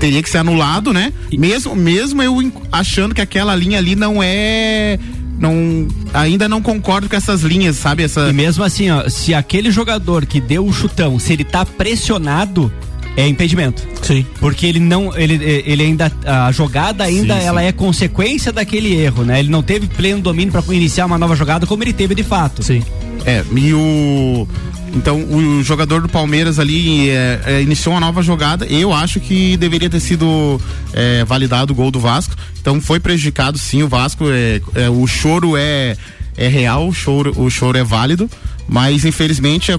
teria que ser anulado, né? Mesmo, mesmo eu achando que aquela linha ali não é. Não, ainda não concordo com essas linhas, sabe? Essa... E mesmo assim, ó, se aquele jogador que deu o chutão, se ele tá pressionado, é impedimento. Sim. Porque ele não, ele, ele ainda, a jogada ainda, Sim, ela sim. é consequência daquele erro, né? Ele não teve pleno domínio para iniciar uma nova jogada como ele teve de fato. Sim. É, e o. Então, o jogador do Palmeiras ali é, é, iniciou uma nova jogada. Eu acho que deveria ter sido é, validado o gol do Vasco. Então, foi prejudicado sim o Vasco. É, é, o choro é, é real, o choro, o choro é válido. Mas, infelizmente,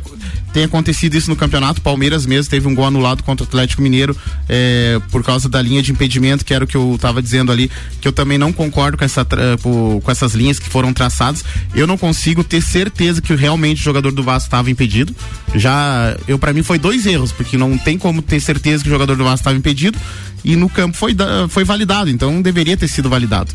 tem acontecido isso no campeonato. Palmeiras mesmo teve um gol anulado contra o Atlético Mineiro é, por causa da linha de impedimento, que era o que eu estava dizendo ali, que eu também não concordo com, essa, com essas linhas que foram traçadas. Eu não consigo ter certeza que realmente o jogador do Vasco estava impedido. Já, eu para mim foi dois erros, porque não tem como ter certeza que o jogador do Vasco estava impedido e no campo foi, foi validado, então deveria ter sido validado.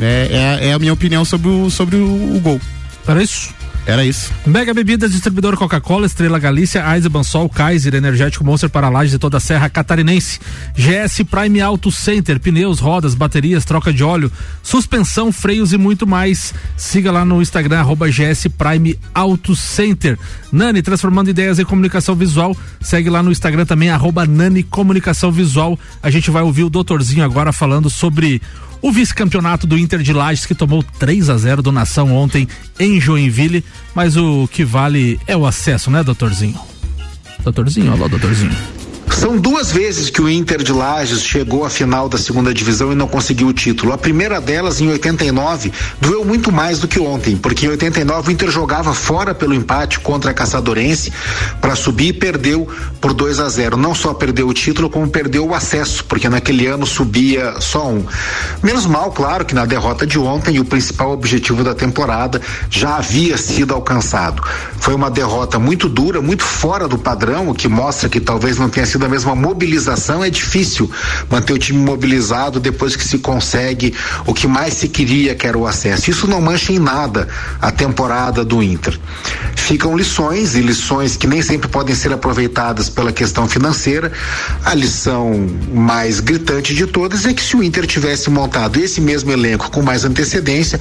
É, é, é a minha opinião sobre o, sobre o, o gol. Era isso? Era isso. Mega Bebidas, distribuidor Coca-Cola, Estrela Galícia, Eisenbahn Sol, Kaiser, Energético Monster para Lages e toda a Serra Catarinense. GS Prime Auto Center, pneus, rodas, baterias, troca de óleo, suspensão, freios e muito mais. Siga lá no Instagram, arroba GS Prime Auto Center. Nani, transformando ideias em comunicação visual. Segue lá no Instagram também, arroba Nani Comunicação Visual. A gente vai ouvir o doutorzinho agora falando sobre o vice-campeonato do Inter de Lages que tomou 3 a 0 do Nação ontem em Joinville, mas o que vale é o acesso, né, doutorzinho? Doutorzinho, lá, doutorzinho. São duas vezes que o Inter de Lages chegou à final da segunda divisão e não conseguiu o título. A primeira delas, em 89, doeu muito mais do que ontem, porque em 89 o Inter jogava fora pelo empate contra a Caçadorense para subir e perdeu por 2 a 0. Não só perdeu o título, como perdeu o acesso, porque naquele ano subia só um. Menos mal, claro, que na derrota de ontem o principal objetivo da temporada já havia sido alcançado. Foi uma derrota muito dura, muito fora do padrão, o que mostra que talvez não tenha sido a mesma mobilização. É difícil manter o time mobilizado depois que se consegue o que mais se queria, que era o acesso. Isso não mancha em nada a temporada do Inter. Ficam lições e lições que nem sempre podem ser aproveitadas pela questão financeira. A lição mais gritante de todas é que se o Inter tivesse montado esse mesmo elenco com mais antecedência,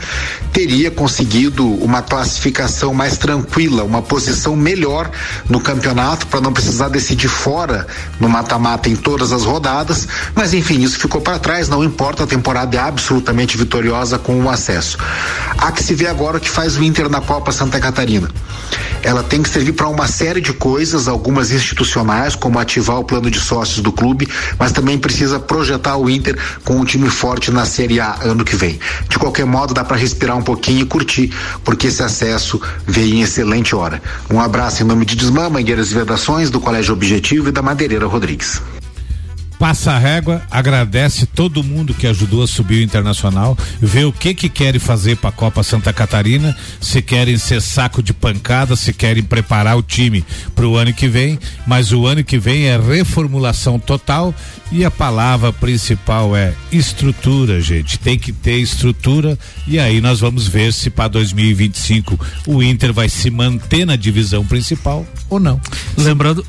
teria conseguido uma classificação mais tranquila, uma posição melhor no campeonato para não precisar decidir fora no mata-mata em todas as rodadas, mas enfim, isso ficou para trás, não importa, a temporada é absolutamente vitoriosa com o acesso. Há que se ver agora o que faz o Inter na Copa Santa Catarina. Ela tem que servir para uma série de coisas, algumas institucionais, como ativar o plano de sócios do clube, mas também precisa projetar o Inter com um time forte na Série A ano que vem. De qualquer modo, dá para respirar um pouquinho e curtir, porque esse acesso veio em excelente hora. Um abraço em nome de Desmã, Mangueiras e Vedações, do Colégio Objetivo e da Madeireira Rodrigues. Passa a régua, agradece todo mundo que ajudou a subir o Internacional, vê o que que querem fazer para a Copa Santa Catarina, se querem ser saco de pancada, se querem preparar o time para o ano que vem, mas o ano que vem é reformulação total e a palavra principal é estrutura, gente. Tem que ter estrutura e aí nós vamos ver se para 2025 o Inter vai se manter na divisão principal ou não. Lembrando,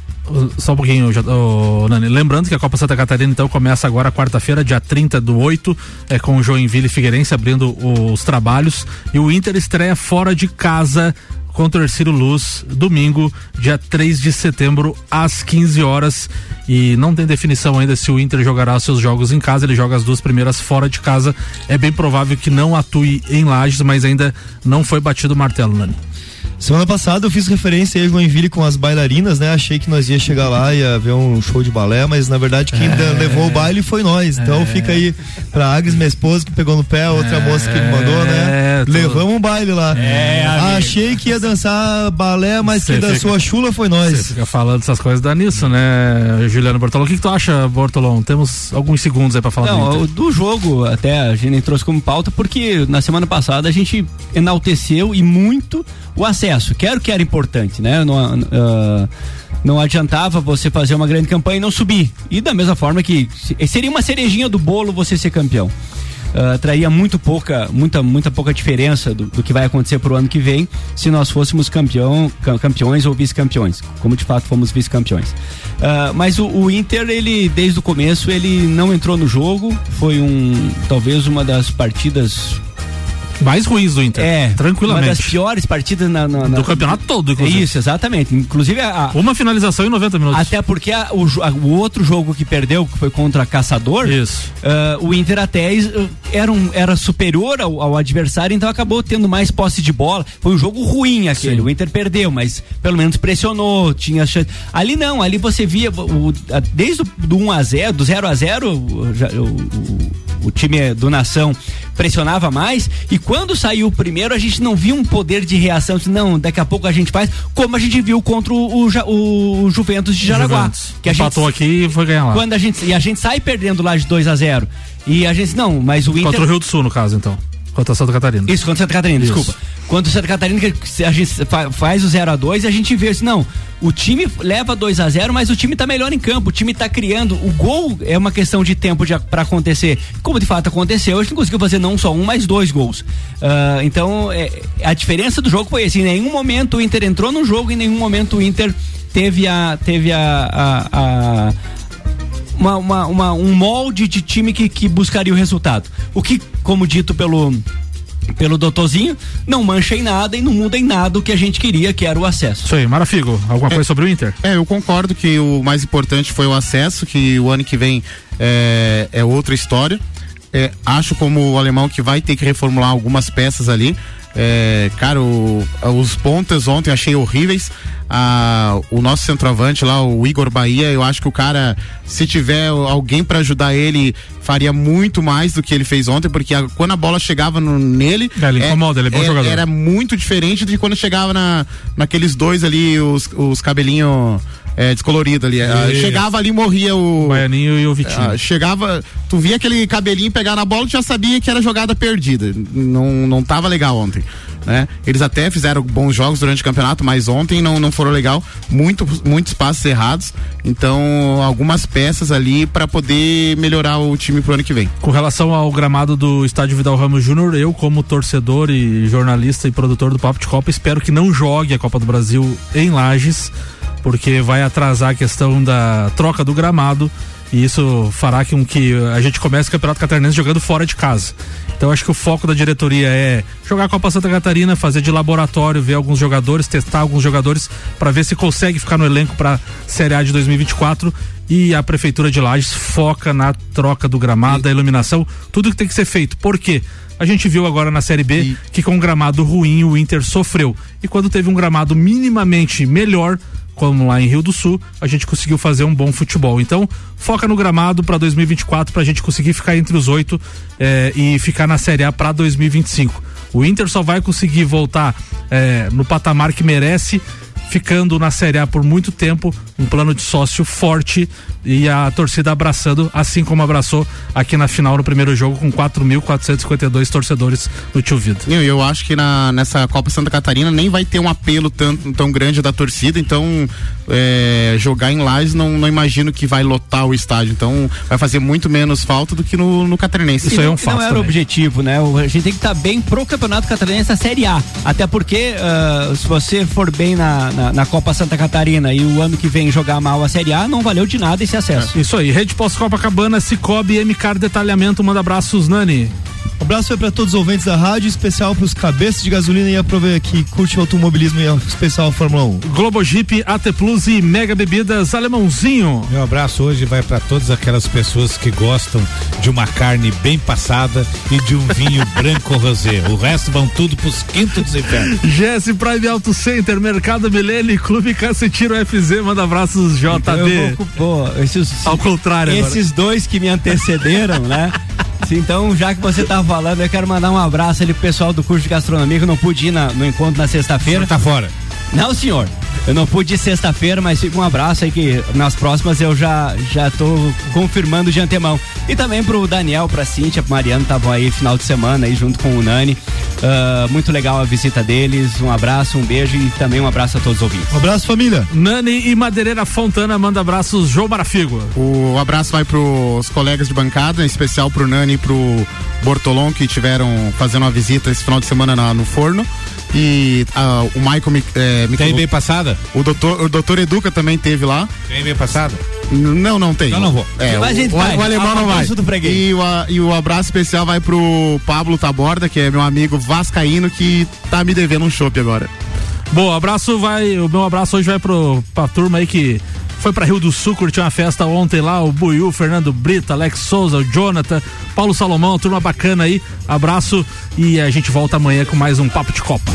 Só um pouquinho, ô, Nani. Lembrando que a Copa Santa Catarina então começa agora quarta-feira, dia 30 do 8, é, com o Joinville e Figueirense abrindo os trabalhos. E o Inter estreia fora de casa contra o Ercílio Luz, domingo, dia 3 de setembro, às 15 horas. E não tem definição ainda se o Inter jogará seus jogos em casa, ele joga as duas primeiras fora de casa. É bem provável que não atue em Lages, mas ainda não foi batido o martelo, Nani. Semana passada eu fiz referência aí Joinville com as bailarinas, né? Achei que nós ia chegar lá e ia ver um show de balé, mas na verdade quem é... levou o baile foi nós. Então é... fica aí pra Agnes, minha esposa, que pegou no pé, a outra é... moça que me mandou, né? Tô... Levamos um baile lá. É, Achei que ia dançar balé, mas Cê quem fica... dançou a chula foi nós. Você fica falando essas coisas dá nisso, né, Juliano Bortolão? O que, que, tu acha, Bortolão? Temos alguns segundos aí pra falar Não, do, do jogo, até a gente trouxe como pauta, porque na semana passada a gente enalteceu e muito o acesso. Quero que era importante, né? Não, uh, não adiantava você fazer uma grande campanha e não subir. E da mesma forma que seria uma cerejinha do bolo você ser campeão. Uh, traria muito pouca, muita, muita pouca diferença do, do que vai acontecer para o ano que vem se nós fôssemos campeão, campeões ou vice-campeões, como de fato fomos vice-campeões. Uh, mas o, o, Inter, ele desde o começo, ele não entrou no jogo, foi um talvez uma das partidas mais ruins do Inter. É, tranquilamente. Uma das piores partidas na, na, na... do campeonato todo, inclusive. Isso, exatamente. Inclusive a, uma finalização em 90 minutos. Até porque a, o, a, o, outro jogo que perdeu, que foi contra Caçador, Isso. Uh, o Inter até era, um, era superior ao, ao, adversário, então acabou tendo mais posse de bola. Foi um jogo ruim aquele. Sim. O Inter perdeu, mas pelo menos pressionou, tinha chance. Ali não, ali você via o, desde o do 1 a 0, do 0 a 0, o, o, o time do Nação pressionava mais e quando saiu o primeiro a gente não viu um poder de reação, não, daqui a pouco a gente faz, como a gente viu contra o, o, o Juventus de Jaraguá. Juventus. Que a Empatou gente, aqui e foi ganhar lá. Quando a gente, e a gente sai perdendo lá de 2 a 0 e a gente, não, mas o Inter... Contra o Rio do Sul, no caso, então. Contra Santa Catarina. Isso, contra Santa Catarina, Isso. desculpa. Quando Santa Catarina a gente faz o 0 a 2 e a gente vê assim, não, o time leva 2 a 0 mas o time tá melhor em campo, o time tá criando. O gol é uma questão de tempo para acontecer. Como de fato aconteceu, a gente não conseguiu fazer não só um, mas dois gols. Uh, então, é, a diferença do jogo foi assim: em nenhum momento o Inter entrou no jogo, em nenhum momento o Inter teve a. Teve a, a, a uma, uma, uma, um molde de time que, que buscaria o resultado. O que, como dito pelo pelo doutorzinho, não mancha em nada e não muda em nada o que a gente queria, que era o acesso. Isso aí, Marafigo, alguma é, coisa sobre o Inter? É, eu concordo que o mais importante foi o acesso, que o ano que vem é, é outra história. É, acho como o alemão que vai ter que reformular algumas peças ali. É, cara, o, os pontas ontem achei horríveis. Ah, o nosso centroavante lá, o Igor Bahia, eu acho que o cara, se tiver alguém para ajudar ele, faria muito mais do que ele fez ontem, porque a, quando a bola chegava no, nele. É, ele incomoda, ele é bom é, jogador. Era muito diferente de quando chegava na, naqueles dois ali, os, os cabelinhos é, descolorido ali. Ah, chegava ali morria o. O Baianinho e o Vitinho. Ah, chegava, tu via aquele cabelinho pegar na bola, tu já sabia que era jogada perdida. Não, não tava legal ontem. Né? Eles até fizeram bons jogos durante o campeonato, mas ontem não, não foram legal. Muito, muitos passos errados. Então, algumas peças ali para poder melhorar o time pro ano que vem. Com relação ao gramado do estádio Vidal Ramos Júnior, eu, como torcedor e jornalista e produtor do Papo de Copa, espero que não jogue a Copa do Brasil em Lages porque vai atrasar a questão da troca do gramado e isso fará com que a gente comece o Campeonato Catarinense jogando fora de casa. Então acho que o foco da diretoria é jogar a Copa Santa Catarina, fazer de laboratório, ver alguns jogadores, testar alguns jogadores para ver se consegue ficar no elenco para Série A de 2024 e a prefeitura de Lages foca na troca do gramado, da iluminação, tudo que tem que ser feito. Por quê? A gente viu agora na Série B e... que com um gramado ruim o Inter sofreu. E quando teve um gramado minimamente melhor, como lá em Rio do Sul, a gente conseguiu fazer um bom futebol. Então, foca no gramado para 2024 para a gente conseguir ficar entre os oito eh, e ficar na Série A para 2025. O Inter só vai conseguir voltar eh, no patamar que merece ficando na Série A por muito tempo, um plano de sócio forte e a torcida abraçando, assim como abraçou aqui na final no primeiro jogo com 4.452 torcedores no Tio Vida. Eu, eu acho que na, nessa Copa Santa Catarina nem vai ter um apelo tão, tão grande da torcida, então é, jogar em Lages, não, não imagino que vai lotar o estádio. Então vai fazer muito menos falta do que no, no Catarinense. Isso aí é um fato. Não era o objetivo, né? O, a gente tem que estar tá bem pro Campeonato Catarinense da Série A. Até porque, uh, se você for bem na, na, na, Copa Santa Catarina e o ano que vem jogar mal a Série A, não valeu de nada esse acesso. É, isso aí. Rede Pós-Copacabana, Cicobi, MCAR Detalhamento. Manda abraços, Nani. Um abraço para todos os ouvintes da rádio, especial para os cabeças de gasolina e aproveita que curte o automobilismo e especial Fórmula 1. Globo Jeep, AT Plus e Mega Bebidas Alemãozinho. Meu abraço hoje vai para todas aquelas pessoas que gostam de uma carne bem passada e de um vinho branco rosé. O resto vão tudo pros quintos dos infernos. Jesse Prime Auto Center, Mercado Milênio e Clube Cacetiro FZ, manda abraços JB. Então vou, pô, esses, Ao contrário Esses agora. dois que me antecederam, né? Então, já que você tá falando, eu quero mandar um abraço ali pro pessoal do curso de gastronomia que não pude ir na, no encontro na sexta-feira. Tá fora. Não, senhor. Eu não pude ir sexta-feira, mas fica um abraço aí que nas próximas eu já já tô confirmando de antemão. E também pro Daniel, pra Cíntia, pro Mariano, estavam aí final de semana aí junto com o Nani. Uh, muito legal a visita deles. Um abraço, um beijo e também um abraço a todos os ouvintes. Um abraço, família. Nani e Madeireira Fontana manda abraços, João Marafigo. O abraço vai pros colegas de bancada, em especial pro Nani e pro Bortolon, que tiveram fazendo uma visita esse final de semana na, no forno e uh, o Michael me, é, me Tem bem passada? O doutor, o doutor Educa também teve lá. Tem bem passada? Não, não tem. Então não vou. É, o, o, o, alemão não vai. E o, e o abraço especial vai pro Pablo Taborda, que é meu amigo vascaíno, que tá me devendo um chopp agora. Bom, abraço vai, o meu abraço hoje vai pro, pra turma aí que foi para Rio do Sul, curtiu uma festa ontem lá, o Buiu, Fernando Brito, Alex Souza, o Jonathan, Paulo Salomão, turma bacana aí. Abraço e a gente volta amanhã com mais um Papo de Copa.